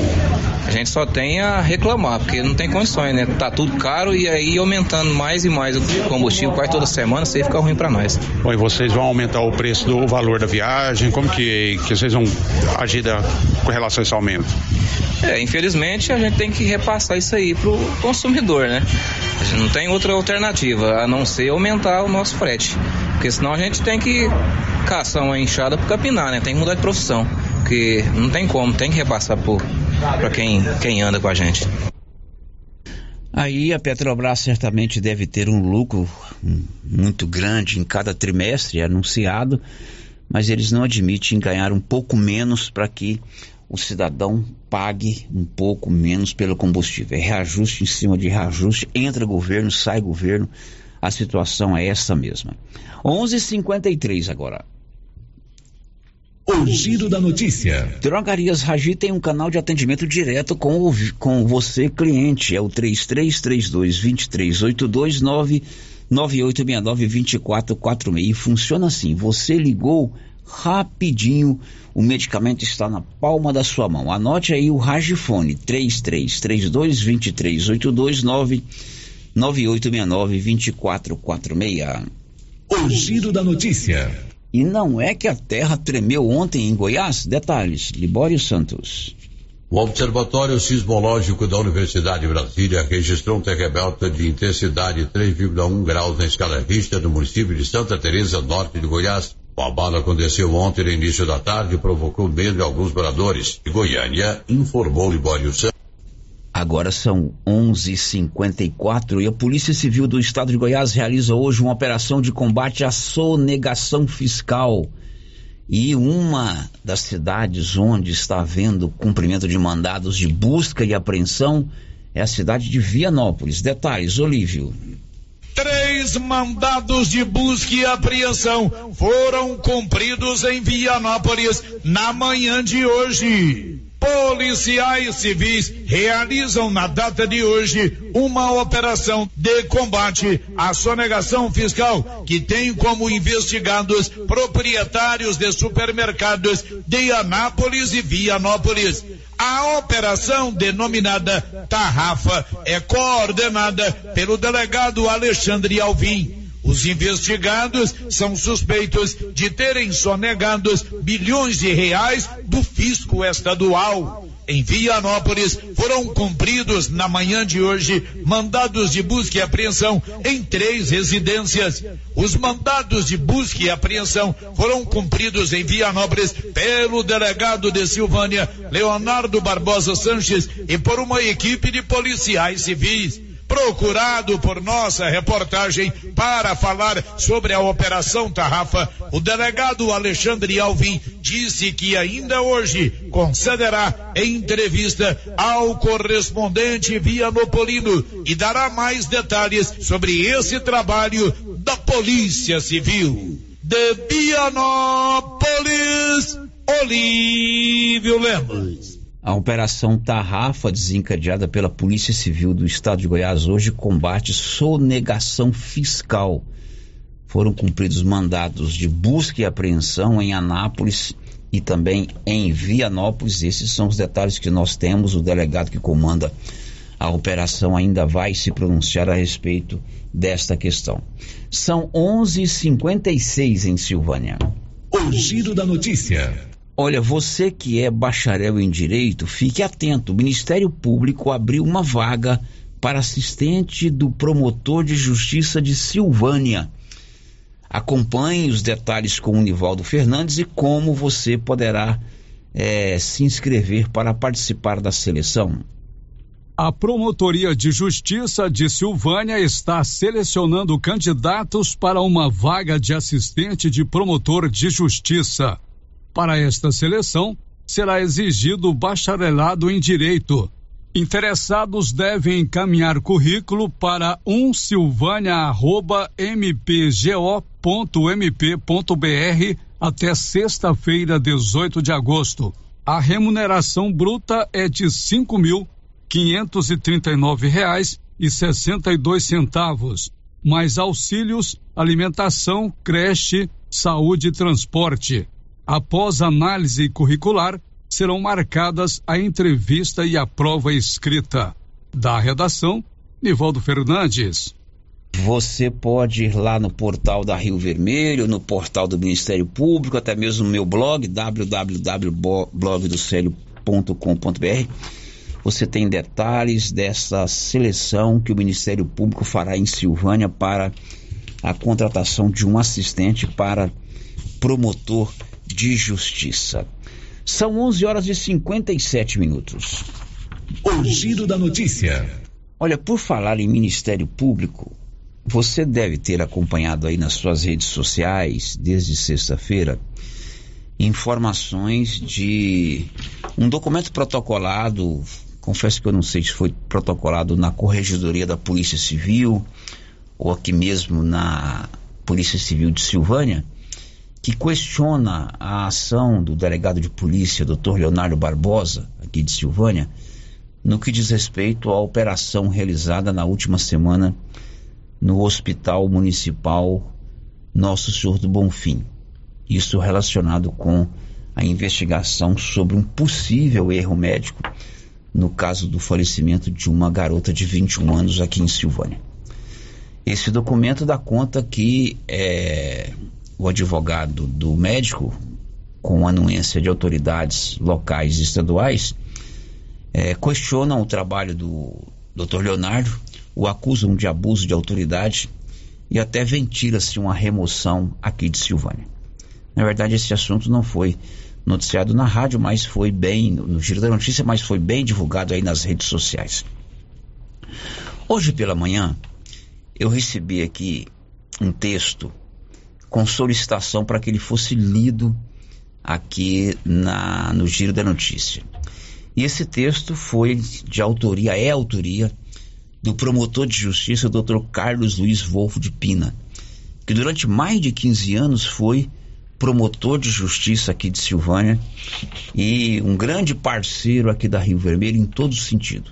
A gente só tem a reclamar, porque não tem condições, né? Tá tudo caro e aí aumentando mais e mais o combustível quase toda semana, isso aí fica ruim para nós. Bom, e vocês vão aumentar o preço do valor da viagem? Como que, que vocês vão agir da, com relação a esse aumento? É, infelizmente a gente tem que repassar isso aí pro consumidor, né? A gente não tem outra alternativa a não ser aumentar o nosso frete. Porque senão a gente tem que caçar uma enxada pro capinar, né? Tem que mudar de profissão. Porque não tem como, tem que repassar para quem, quem anda com a gente. Aí a Petrobras certamente deve ter um lucro muito grande em cada trimestre anunciado, mas eles não admitem ganhar um pouco menos para que o cidadão pague um pouco menos pelo combustível. É reajuste em cima de reajuste, entra governo, sai governo, a situação é essa mesma. 11:53 agora. O giro da notícia. Drogarias Ragi tem um canal de atendimento direto com, o, com você, cliente. É o 3332-2382 99869-2446. E funciona assim: você ligou rapidinho, o medicamento está na palma da sua mão. Anote aí o Ragifone: 3332-2382 99869-2446. O giro da notícia. E não é que a terra tremeu ontem em Goiás? Detalhes, Libório Santos. O Observatório Sismológico da Universidade de Brasília registrou um terremoto de intensidade 3,1 graus na escala Richter no município de Santa Teresa, norte de Goiás. O abalo aconteceu ontem no início da tarde e provocou medo em alguns moradores. De Goiânia, informou Libório Santos. Agora são 11:54 e a Polícia Civil do Estado de Goiás realiza hoje uma operação de combate à sonegação fiscal e uma das cidades onde está havendo cumprimento de mandados de busca e apreensão é a cidade de Vianópolis. Detalhes, Olívio. Três mandados de busca e apreensão foram cumpridos em Vianópolis na manhã de hoje. Policiais civis realizam na data de hoje uma operação de combate à sonegação fiscal que tem como investigados proprietários de supermercados de Anápolis e Vianópolis. A operação denominada Tarrafa é coordenada pelo delegado Alexandre Alvim. Os investigados são suspeitos de terem sonegados bilhões de reais do fisco estadual. Em Vianópolis foram cumpridos na manhã de hoje mandados de busca e apreensão em três residências. Os mandados de busca e apreensão foram cumpridos em Vianópolis pelo delegado de Silvânia, Leonardo Barbosa Sanches, e por uma equipe de policiais civis procurado por nossa reportagem para falar sobre a Operação Tarrafa, o delegado Alexandre Alvim disse que ainda hoje concederá entrevista ao correspondente Vianopolino e dará mais detalhes sobre esse trabalho da Polícia Civil. De Vianópolis, Olívio Lemos. A Operação Tarrafa, desencadeada pela Polícia Civil do Estado de Goiás, hoje combate sonegação fiscal. Foram cumpridos mandados de busca e apreensão em Anápolis e também em Vianópolis. Esses são os detalhes que nós temos. O delegado que comanda a operação ainda vai se pronunciar a respeito desta questão. São 11:56 em Silvânia. O giro da notícia. Olha, você que é bacharel em direito, fique atento. O Ministério Público abriu uma vaga para assistente do promotor de justiça de Silvânia. Acompanhe os detalhes com o Nivaldo Fernandes e como você poderá é, se inscrever para participar da seleção. A Promotoria de Justiça de Silvânia está selecionando candidatos para uma vaga de assistente de promotor de justiça. Para esta seleção, será exigido bacharelado em Direito. Interessados devem encaminhar currículo para umsilvania.mpgo.mp.br até sexta-feira, 18 de agosto. A remuneração bruta é de cinco mil quinhentos e trinta e nove reais e sessenta e dois centavos, mais auxílios, alimentação, creche, saúde e transporte. Após análise curricular, serão marcadas a entrevista e a prova escrita. Da redação, Nivaldo Fernandes. Você pode ir lá no portal da Rio Vermelho, no portal do Ministério Público, até mesmo no meu blog, www.blogdocelio.com.br. Você tem detalhes dessa seleção que o Ministério Público fará em Silvânia para a contratação de um assistente para promotor de Justiça. São 11 horas e 57 minutos. O giro da notícia. Olha, por falar em Ministério Público, você deve ter acompanhado aí nas suas redes sociais, desde sexta-feira, informações de um documento protocolado. Confesso que eu não sei se foi protocolado na Corregedoria da Polícia Civil ou aqui mesmo na Polícia Civil de Silvânia que questiona a ação do delegado de polícia, Dr. Leonardo Barbosa, aqui de Silvânia, no que diz respeito à operação realizada na última semana no Hospital Municipal Nosso Senhor do Bonfim. Isso relacionado com a investigação sobre um possível erro médico no caso do falecimento de uma garota de 21 anos aqui em Silvânia. Esse documento dá conta que é, o advogado do médico, com anuência de autoridades locais e estaduais, é, questionam o trabalho do Dr. Leonardo, o acusam de abuso de autoridade e até ventila-se uma remoção aqui de Silvânia. Na verdade, esse assunto não foi noticiado na rádio, mas foi bem, no Giro da Notícia, mas foi bem divulgado aí nas redes sociais. Hoje pela manhã, eu recebi aqui um texto com solicitação para que ele fosse lido aqui na, no Giro da Notícia. E esse texto foi de autoria, é autoria do promotor de justiça, Dr. Carlos Luiz Wolfo de Pina, que durante mais de 15 anos foi promotor de justiça aqui de Silvânia e um grande parceiro aqui da Rio Vermelho em todo sentido.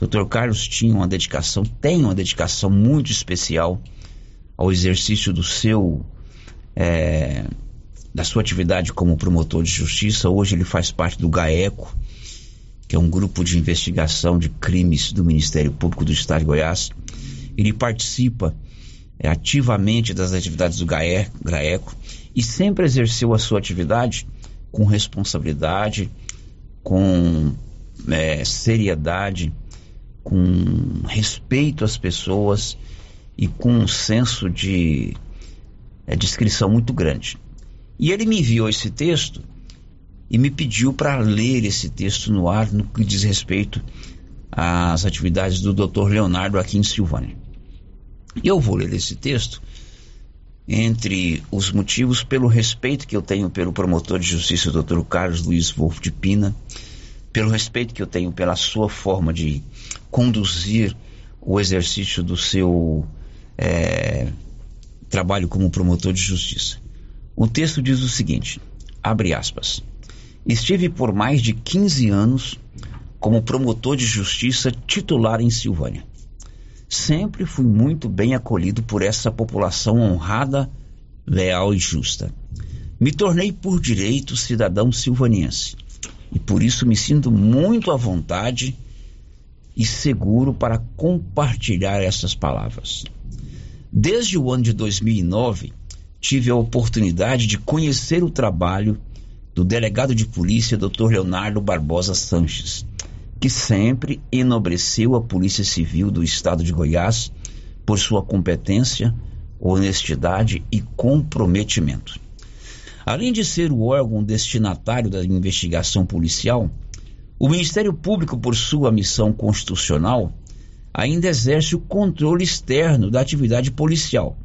Dr. Carlos tinha uma dedicação, tem uma dedicação muito especial ao exercício do seu é, da sua atividade como promotor de justiça. Hoje ele faz parte do GAECO, que é um grupo de investigação de crimes do Ministério Público do Estado de Goiás. Ele participa é, ativamente das atividades do GAECO e sempre exerceu a sua atividade com responsabilidade, com é, seriedade, com respeito às pessoas e com um senso de é, descrição muito grande. E ele me enviou esse texto e me pediu para ler esse texto no ar no que diz respeito às atividades do Dr. Leonardo aqui em Silvânia. E eu vou ler esse texto entre os motivos pelo respeito que eu tenho pelo promotor de justiça, Dr. Carlos Luiz Wolff de Pina, pelo respeito que eu tenho pela sua forma de conduzir o exercício do seu é, trabalho como promotor de justiça. O texto diz o seguinte: abre aspas. Estive por mais de 15 anos como promotor de justiça titular em Silvânia. Sempre fui muito bem acolhido por essa população honrada, leal e justa. Me tornei por direito cidadão silvaniense e por isso me sinto muito à vontade e seguro para compartilhar essas palavras. Desde o ano de 2009, tive a oportunidade de conhecer o trabalho do delegado de polícia Dr. Leonardo Barbosa Sanches, que sempre enobreceu a Polícia Civil do Estado de Goiás por sua competência, honestidade e comprometimento. Além de ser o órgão destinatário da investigação policial, o Ministério Público, por sua missão constitucional, ainda exerce o controle externo da atividade policial.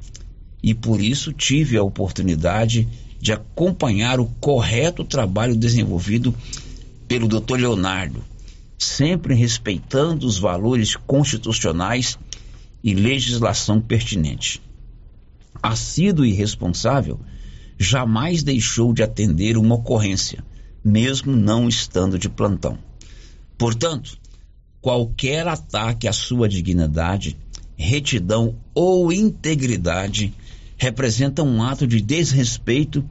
E por isso tive a oportunidade de acompanhar o correto trabalho desenvolvido pelo Dr. Leonardo, sempre respeitando os valores constitucionais e legislação pertinente. Assíduo e responsável, jamais deixou de atender uma ocorrência, mesmo não estando de plantão. Portanto, qualquer ataque à sua dignidade, retidão ou integridade representa um ato de desrespeito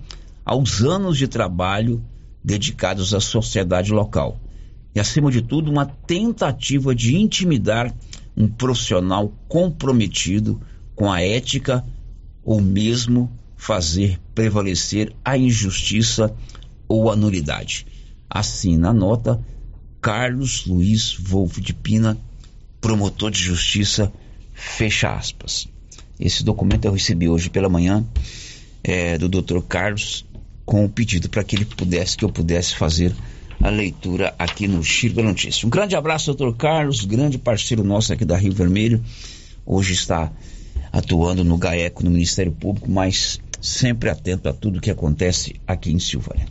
aos anos de trabalho dedicados à sociedade local e, acima de tudo, uma tentativa de intimidar um profissional comprometido com a ética ou mesmo fazer prevalecer a injustiça ou a nulidade. Assim, na nota, Carlos Luiz Wolff de Pina, promotor de justiça, fecha aspas. Esse documento eu recebi hoje pela manhã é, do Dr. Carlos com o pedido para que ele pudesse, que eu pudesse fazer a leitura aqui no Chiro da Notícia. Um grande abraço, doutor Carlos, grande parceiro nosso aqui da Rio Vermelho. Hoje está atuando no GAECO, no Ministério Público, mas sempre atento a tudo que acontece aqui em Silvânia.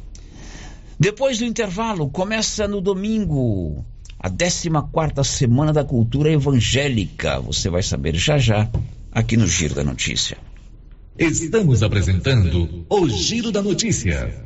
Depois do intervalo, começa no domingo a 14 quarta Semana da Cultura Evangélica. Você vai saber já já aqui no Giro da Notícia. Estamos apresentando o Giro da Notícia.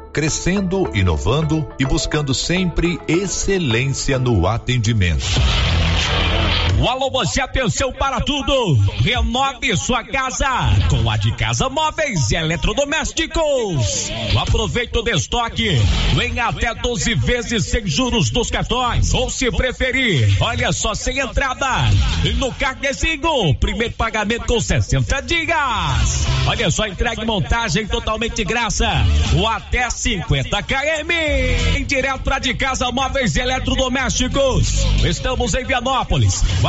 crescendo, inovando e buscando sempre excelência no atendimento. O Alô Você atenção para tudo. Renove sua casa com a de Casa Móveis e Eletrodomésticos. Aproveite o estoque. Em até 12 vezes sem juros dos cartões. Ou se preferir, olha só sem entrada. No carnezinho, primeiro pagamento com 60 dias. Olha só, entrega e montagem totalmente graça. Ou até 50 km. Direto para de Casa Móveis e Eletrodomésticos. Estamos em Vianópolis.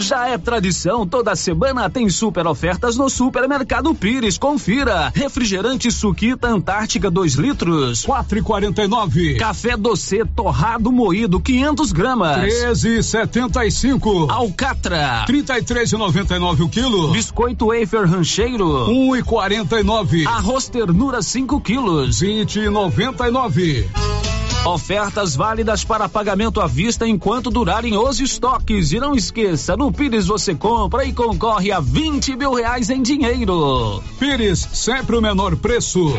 Já é tradição, toda semana tem super ofertas no Supermercado Pires. Confira. Refrigerante Suquita Antártica 2 litros, 4,49. Café doce torrado moído 500 gramas, 13,75. Alcatra, 33,99 o quilo. Biscoito wafer rancheiro, 1,49. Arroz ternura 5 quilos, 20,99. Ofertas válidas para pagamento à vista enquanto durarem os estoques. E não esqueça, no Pires você compra e concorre a 20 mil reais em dinheiro. Pires, sempre o menor preço.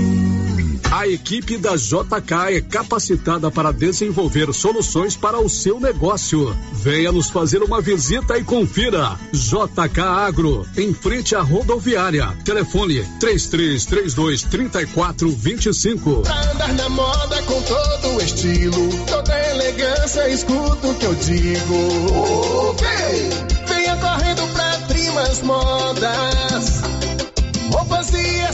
A equipe da JK é capacitada para desenvolver soluções para o seu negócio. Venha nos fazer uma visita e confira. JK Agro, em frente à rodoviária. Telefone 3332 3425. Pra andar na moda com todo o estilo, toda elegância, escuta o que eu digo. Ok! Venha correndo pra Primas Modas.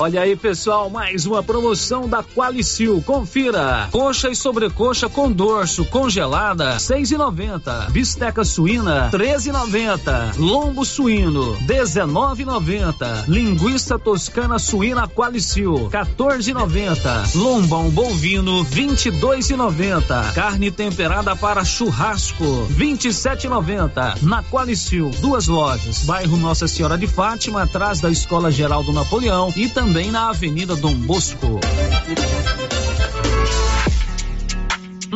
Olha aí, pessoal, mais uma promoção da Qualicil. Confira. Coxa e sobrecoxa com dorso congelada, seis e noventa. Bisteca suína, treze e noventa. Lombo suíno, dezenove e noventa. Linguiça toscana suína Qualicil, 14 e noventa. Lombão bovino, vinte e dois e noventa. Carne temperada para churrasco, vinte e sete e noventa. Na Qualicil, duas lojas. Bairro Nossa Senhora de Fátima, atrás da Escola Geral do Napoleão e também também na Avenida Dom Bosco.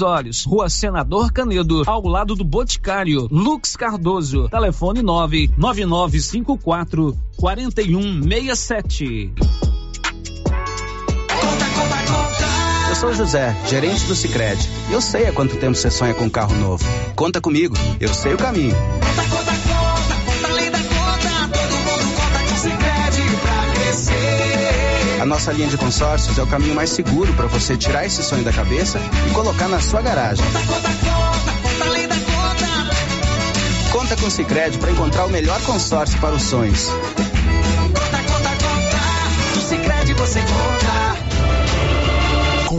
olhos. Rua Senador Canedo, ao lado do Boticário. Lux Cardoso. Telefone 99954 4167. Eu sou José, gerente do Sicredi. Eu sei há quanto tempo você sonha com um carro novo. Conta comigo, eu sei o caminho. A nossa linha de consórcios é o caminho mais seguro para você tirar esse sonho da cabeça e colocar na sua garagem. Conta, conta, conta, conta, além da conta. Conta com o Sicredi para encontrar o melhor consórcio para os sonhos. Conta, conta, conta. Do Sicredi você conta.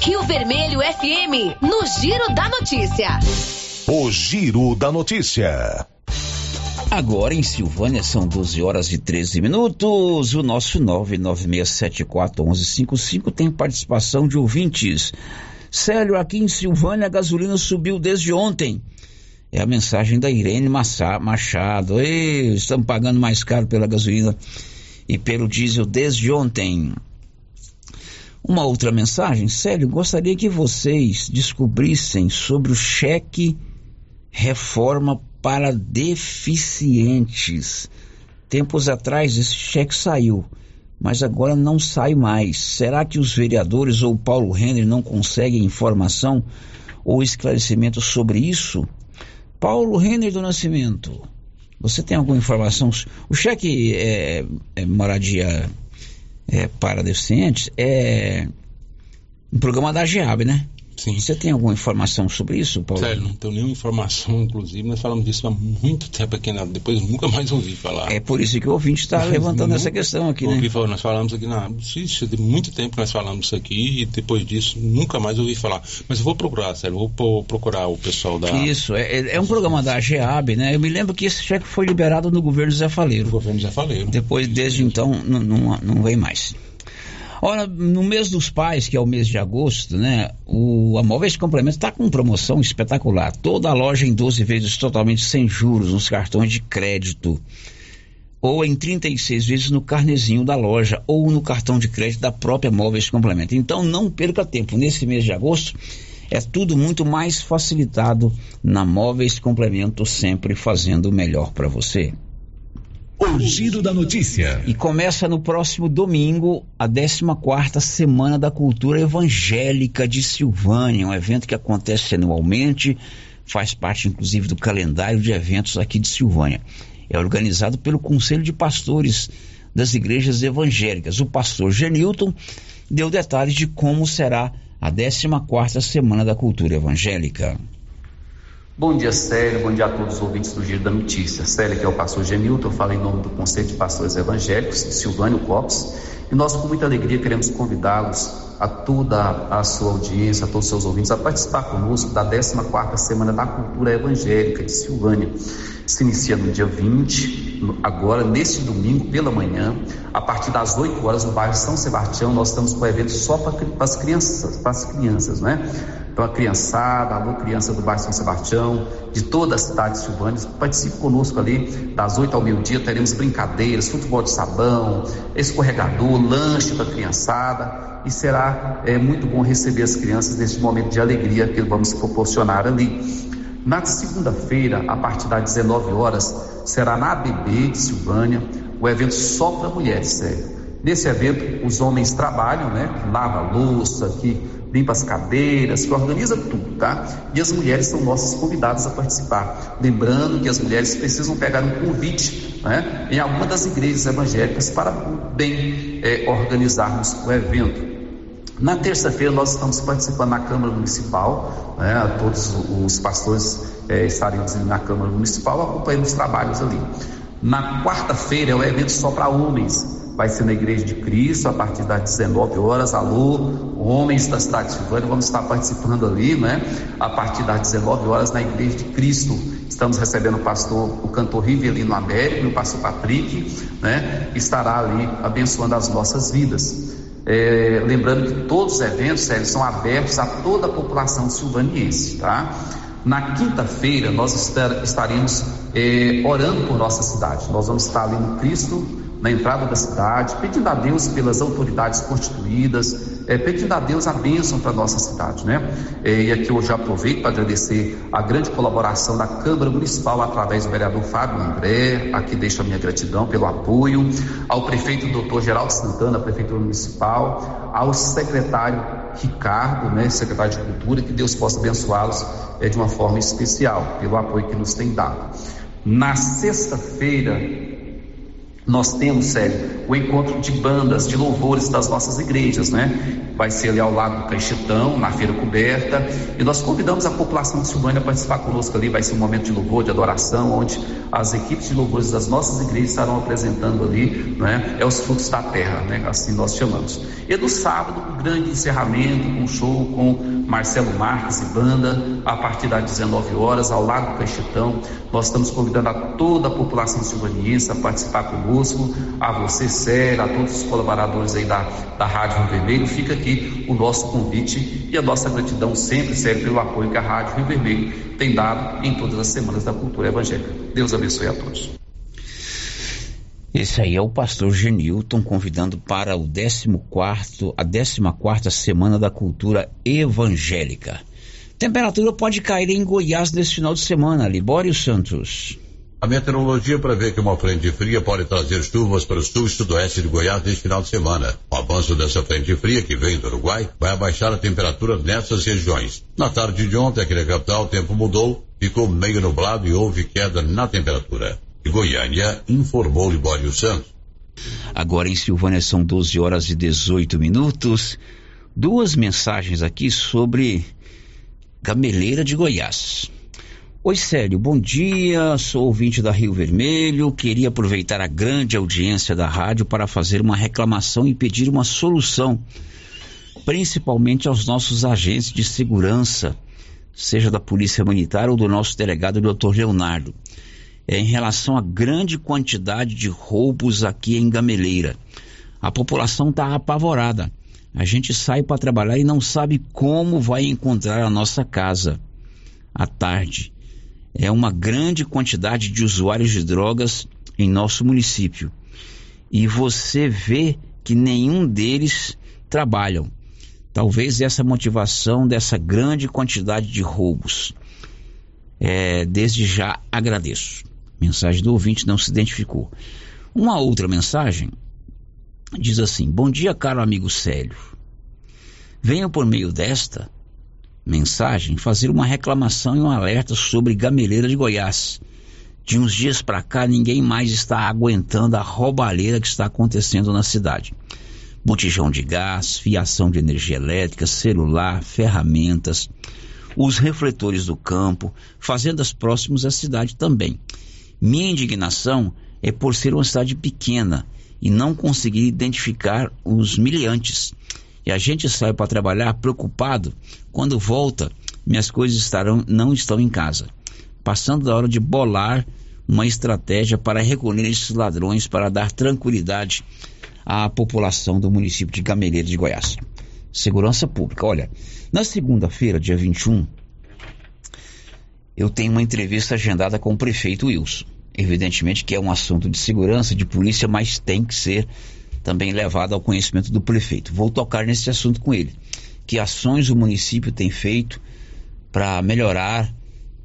Rio Vermelho FM, no Giro da Notícia. O Giro da Notícia. Agora em Silvânia são 12 horas e 13 minutos. O nosso 996741155 tem participação de ouvintes. Célio, aqui em Silvânia a gasolina subiu desde ontem. É a mensagem da Irene Machado. Ei, estamos pagando mais caro pela gasolina e pelo diesel desde ontem. Uma outra mensagem, Célio, gostaria que vocês descobrissem sobre o cheque reforma para deficientes. Tempos atrás esse cheque saiu, mas agora não sai mais. Será que os vereadores ou Paulo Renner não conseguem informação ou esclarecimento sobre isso? Paulo Renner do Nascimento, você tem alguma informação? O cheque é, é moradia é, para deficientes é um programa da GEAB, né? Sim. Você tem alguma informação sobre isso, Paulo? Sério, não tenho nenhuma informação, inclusive, nós falamos disso há muito tempo aqui, na, depois nunca mais ouvi falar. É por isso que o ouvinte está levantando essa questão aqui, ouvi né? Falar, nós falamos aqui na. Isso, de muito tempo nós falamos isso aqui e depois disso nunca mais ouvi falar. Mas eu vou procurar, sério, vou pro- procurar o pessoal da. Isso, é, é- é um programa da GEAB, né? Eu me lembro que esse cheque foi liberado no governo Zé Faleiro. No governo Zé Faleiro. Depois, desde então, não, não, não vem mais. Ora, no mês dos pais, que é o mês de agosto, né? O, a Móveis Complemento está com promoção espetacular. Toda a loja em 12 vezes totalmente sem juros nos cartões de crédito. Ou em 36 vezes no carnezinho da loja, ou no cartão de crédito da própria Móveis Complemento. Então não perca tempo. Nesse mês de agosto é tudo muito mais facilitado na Móveis Complemento, sempre fazendo o melhor para você. O giro da notícia. E começa no próximo domingo a 14ª Semana da Cultura Evangélica de Silvânia, um evento que acontece anualmente, faz parte inclusive do calendário de eventos aqui de Silvânia. É organizado pelo Conselho de Pastores das Igrejas Evangélicas. O pastor Genilton deu detalhes de como será a 14ª Semana da Cultura Evangélica. Bom dia, Célio. Bom dia a todos os ouvintes do Giro da Notícia. Célio, que é o pastor Genilton, eu falo em nome do Conselho de Pastores Evangélicos, Silvânio Copos, e nós, com muita alegria, queremos convidá-los a toda a sua audiência, a todos os seus ouvintes, a participar conosco da 14ª Semana da Cultura Evangélica de Silvânia. Se inicia no dia 20, no- agora, neste domingo, pela manhã, a partir das 8 horas, no bairro São Sebastião, nós estamos com o evento só para as crianças, para as crianças, né? Então, a criançada, alô, criança do bairro São Sebastião, de toda a cidade de Silvânia, participe conosco ali, das 8 ao meio-dia, teremos brincadeiras, futebol de sabão, escorregador, lanche para a criançada, e será é, muito bom receber as crianças neste momento de alegria que vamos proporcionar ali. Na segunda-feira, a partir das 19 horas, será na ABB de Silvânia, o evento só para mulheres, sério. Nesse evento, os homens trabalham, né? Lava a louça, que limpa as cadeiras, que organiza tudo, tá? E as mulheres são nossas convidadas a participar. Lembrando que as mulheres precisam pegar um convite, né? Em alguma das igrejas evangélicas para bem eh, organizarmos o evento. Na terça-feira nós estamos participando na Câmara Municipal, né? todos os pastores eh, estaremos na Câmara Municipal acompanhando os trabalhos ali. Na quarta-feira é o evento só para homens, vai ser na Igreja de Cristo a partir das 19 horas. Alô, homens da cidade de Silvânia, vamos estar participando ali, né? A partir das 19 horas na Igreja de Cristo. Estamos recebendo o pastor, o cantor Rivelino Américo o pastor Patrick, né? Estará ali abençoando as nossas vidas. É, lembrando que todos os eventos, Sérgio, são abertos a toda a população silvaniense, tá? Na quinta-feira, nós estar- estaremos é, orando por nossa cidade. Nós vamos estar ali no Cristo, na entrada da cidade, pedindo a Deus pelas autoridades constituídas, é, pedindo a Deus a bênção para nossa cidade, né? É, e aqui eu já aproveito para agradecer a grande colaboração da Câmara Municipal através do vereador Fábio André, aqui deixo a minha gratidão pelo apoio, ao prefeito doutor Geraldo Santana, Prefeitura Municipal, ao secretário Ricardo, né, secretário de Cultura, que Deus possa abençoá-los é, de uma forma especial, pelo apoio que nos tem dado. Na sexta-feira, nós temos, Sérgio, o encontro de bandas, de louvores das nossas igrejas, né? Vai ser ali ao lado do Caixetão, na feira coberta, e nós convidamos a população de Silvânia a participar conosco ali, vai ser um momento de louvor, de adoração, onde as equipes de louvores das nossas igrejas estarão apresentando ali, né? É os frutos da terra, né? Assim nós chamamos. E no sábado, um grande encerramento, com um show com Marcelo Marques e banda, a partir das 19 horas, ao lado do Caixetão. Nós estamos convidando a toda a população silvaniense a participar conosco, a você, Sério, a todos os colaboradores aí da, da Rádio Rio Vermelho. Fica aqui o nosso convite e a nossa gratidão sempre, Sério, pelo apoio que a Rádio Rio Vermelho tem dado em todas as semanas da cultura evangélica. Deus abençoe a todos. Esse aí é o pastor Genilton convidando para o 14 a 14 Semana da Cultura Evangélica. Temperatura pode cair em Goiás nesse final de semana, Libório Santos. A meteorologia prevê que uma frente fria pode trazer chuvas para o sul e sudoeste de Goiás neste final de semana. O avanço dessa frente fria, que vem do Uruguai, vai abaixar a temperatura nessas regiões. Na tarde de ontem, aqui na capital, o tempo mudou, ficou meio nublado e houve queda na temperatura. Goiânia, informou Libório Santos. Agora em Silvânia são 12 horas e 18 minutos. duas mensagens aqui sobre Gameleira de Goiás. Oi, Célio, bom dia. Sou ouvinte da Rio Vermelho. Queria aproveitar a grande audiência da rádio para fazer uma reclamação e pedir uma solução, principalmente aos nossos agentes de segurança, seja da Polícia Militar ou do nosso delegado, Dr. Leonardo, é, em relação à grande quantidade de roubos aqui em Gameleira. A população está apavorada. A gente sai para trabalhar e não sabe como vai encontrar a nossa casa à tarde é uma grande quantidade de usuários de drogas em nosso município. E você vê que nenhum deles trabalham. Talvez essa motivação dessa grande quantidade de roubos. É, desde já agradeço. Mensagem do ouvinte não se identificou. Uma outra mensagem diz assim: Bom dia, caro amigo Célio. Venho por meio desta mensagem fazer uma reclamação e um alerta sobre Gameleira de Goiás. De uns dias para cá, ninguém mais está aguentando a roubalheira que está acontecendo na cidade. Botijão de gás, fiação de energia elétrica, celular, ferramentas, os refletores do campo, fazendas próximas à cidade também. Minha indignação é por ser uma cidade pequena e não conseguir identificar os miliantes e a gente sai para trabalhar preocupado, quando volta, minhas coisas estarão, não estão em casa. Passando da hora de bolar uma estratégia para recolher esses ladrões para dar tranquilidade à população do município de Gameleira de Goiás. Segurança Pública. Olha, na segunda-feira, dia 21, eu tenho uma entrevista agendada com o prefeito Wilson. Evidentemente que é um assunto de segurança, de polícia, mas tem que ser também levado ao conhecimento do prefeito. Vou tocar nesse assunto com ele. Que ações o município tem feito para melhorar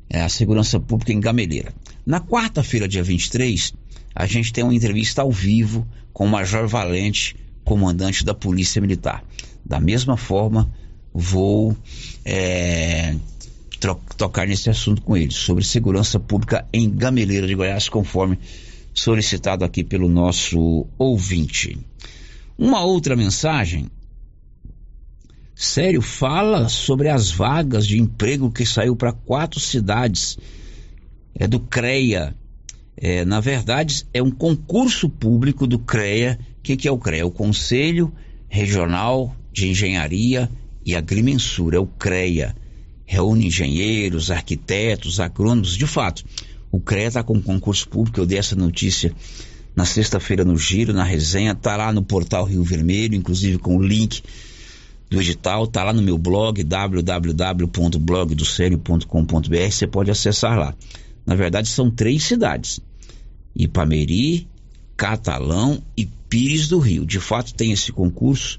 é, a segurança pública em Gameleira. Na quarta-feira, dia 23, a gente tem uma entrevista ao vivo com o Major Valente, comandante da Polícia Militar. Da mesma forma, vou é, tocar nesse assunto com ele, sobre segurança pública em Gameleira de Goiás, conforme solicitado aqui pelo nosso ouvinte. Uma outra mensagem. Sério, fala sobre as vagas de emprego que saiu para quatro cidades é do CREA. É, na verdade, é um concurso público do CREA. O que, que é o CREA? É o Conselho Regional de Engenharia e Agrimensura, é o CREA. Reúne engenheiros, arquitetos, agrônomos, de fato. O CREA está com um concurso público, eu dei essa notícia na sexta-feira no Giro, na resenha, tá lá no portal Rio Vermelho, inclusive com o link do edital, tá lá no meu blog www.blogdosério.com.br, você pode acessar lá. Na verdade são três cidades: Ipameri, Catalão e Pires do Rio. De fato tem esse concurso.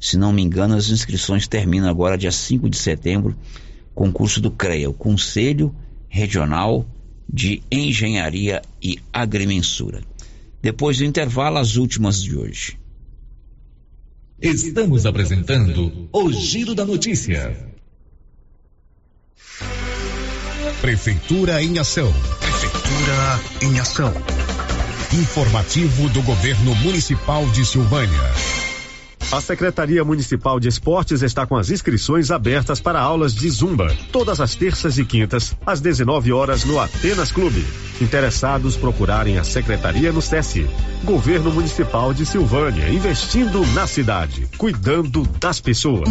Se não me engano, as inscrições terminam agora dia 5 de setembro, concurso do CREA, o Conselho Regional de Engenharia e Agrimensura. Depois do intervalo, as últimas de hoje. Estamos apresentando o Giro da Notícia. Prefeitura em Ação. Prefeitura em Ação. Informativo do Governo Municipal de Silvânia. A Secretaria Municipal de Esportes está com as inscrições abertas para aulas de Zumba, todas as terças e quintas, às 19 horas no Atenas Clube. Interessados procurarem a Secretaria no SESI. Governo Municipal de Silvânia, investindo na cidade, cuidando das pessoas.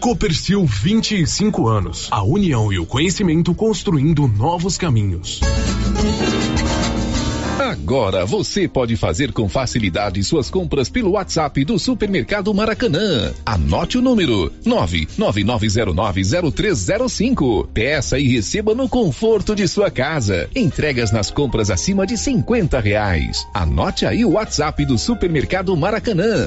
Copercil 25 anos. A união e o conhecimento construindo novos caminhos. Agora você pode fazer com facilidade suas compras pelo WhatsApp do Supermercado Maracanã. Anote o número 999090305. Peça e receba no conforto de sua casa. Entregas nas compras acima de 50 reais. Anote aí o WhatsApp do Supermercado Maracanã.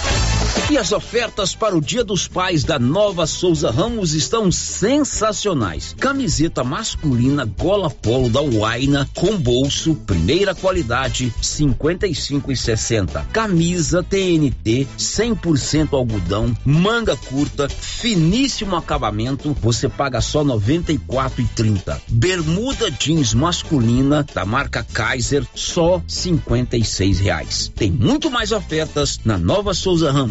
E as ofertas para o Dia dos Pais da Nova Souza Ramos estão sensacionais. Camiseta masculina gola polo da Waina com bolso, primeira qualidade, 55 e 60. Camisa TNT 100% algodão, manga curta, finíssimo acabamento, você paga só 94 e 30. Bermuda jeans masculina da marca Kaiser só 56 reais. Tem muito mais ofertas na Nova Souza Ramos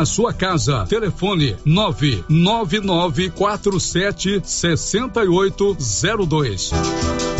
na sua casa. Telefone 99947 6802.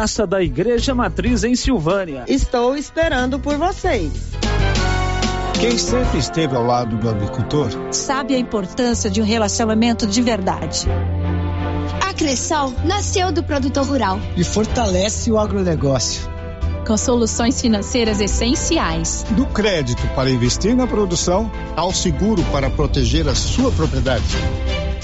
Praça da Igreja Matriz em Silvânia. Estou esperando por vocês. Quem sempre esteve ao lado do agricultor sabe a importância de um relacionamento de verdade. A Cressol nasceu do produtor rural e fortalece o agronegócio. Com soluções financeiras essenciais. Do crédito para investir na produção ao seguro para proteger a sua propriedade.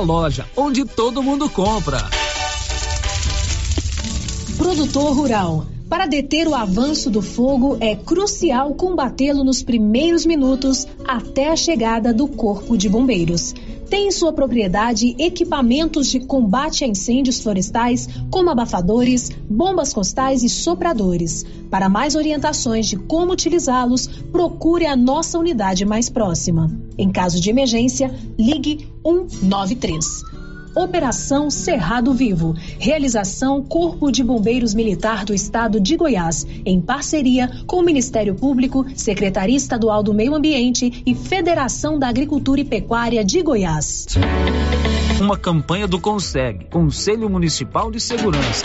loja onde todo mundo compra. Produtor Rural. Para deter o avanço do fogo, é crucial combatê-lo nos primeiros minutos até a chegada do Corpo de Bombeiros. Tem em sua propriedade equipamentos de combate a incêndios florestais, como abafadores, bombas costais e sopradores. Para mais orientações de como utilizá-los, procure a nossa unidade mais próxima. Em caso de emergência, ligue 193. Operação Cerrado Vivo. Realização Corpo de Bombeiros Militar do Estado de Goiás, em parceria com o Ministério Público, Secretaria Estadual do Meio Ambiente e Federação da Agricultura e Pecuária de Goiás. Uma campanha do Conseg, Conselho Municipal de Segurança.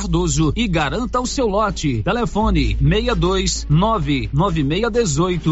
Cardoso e garanta o seu lote. Telefone 62 99618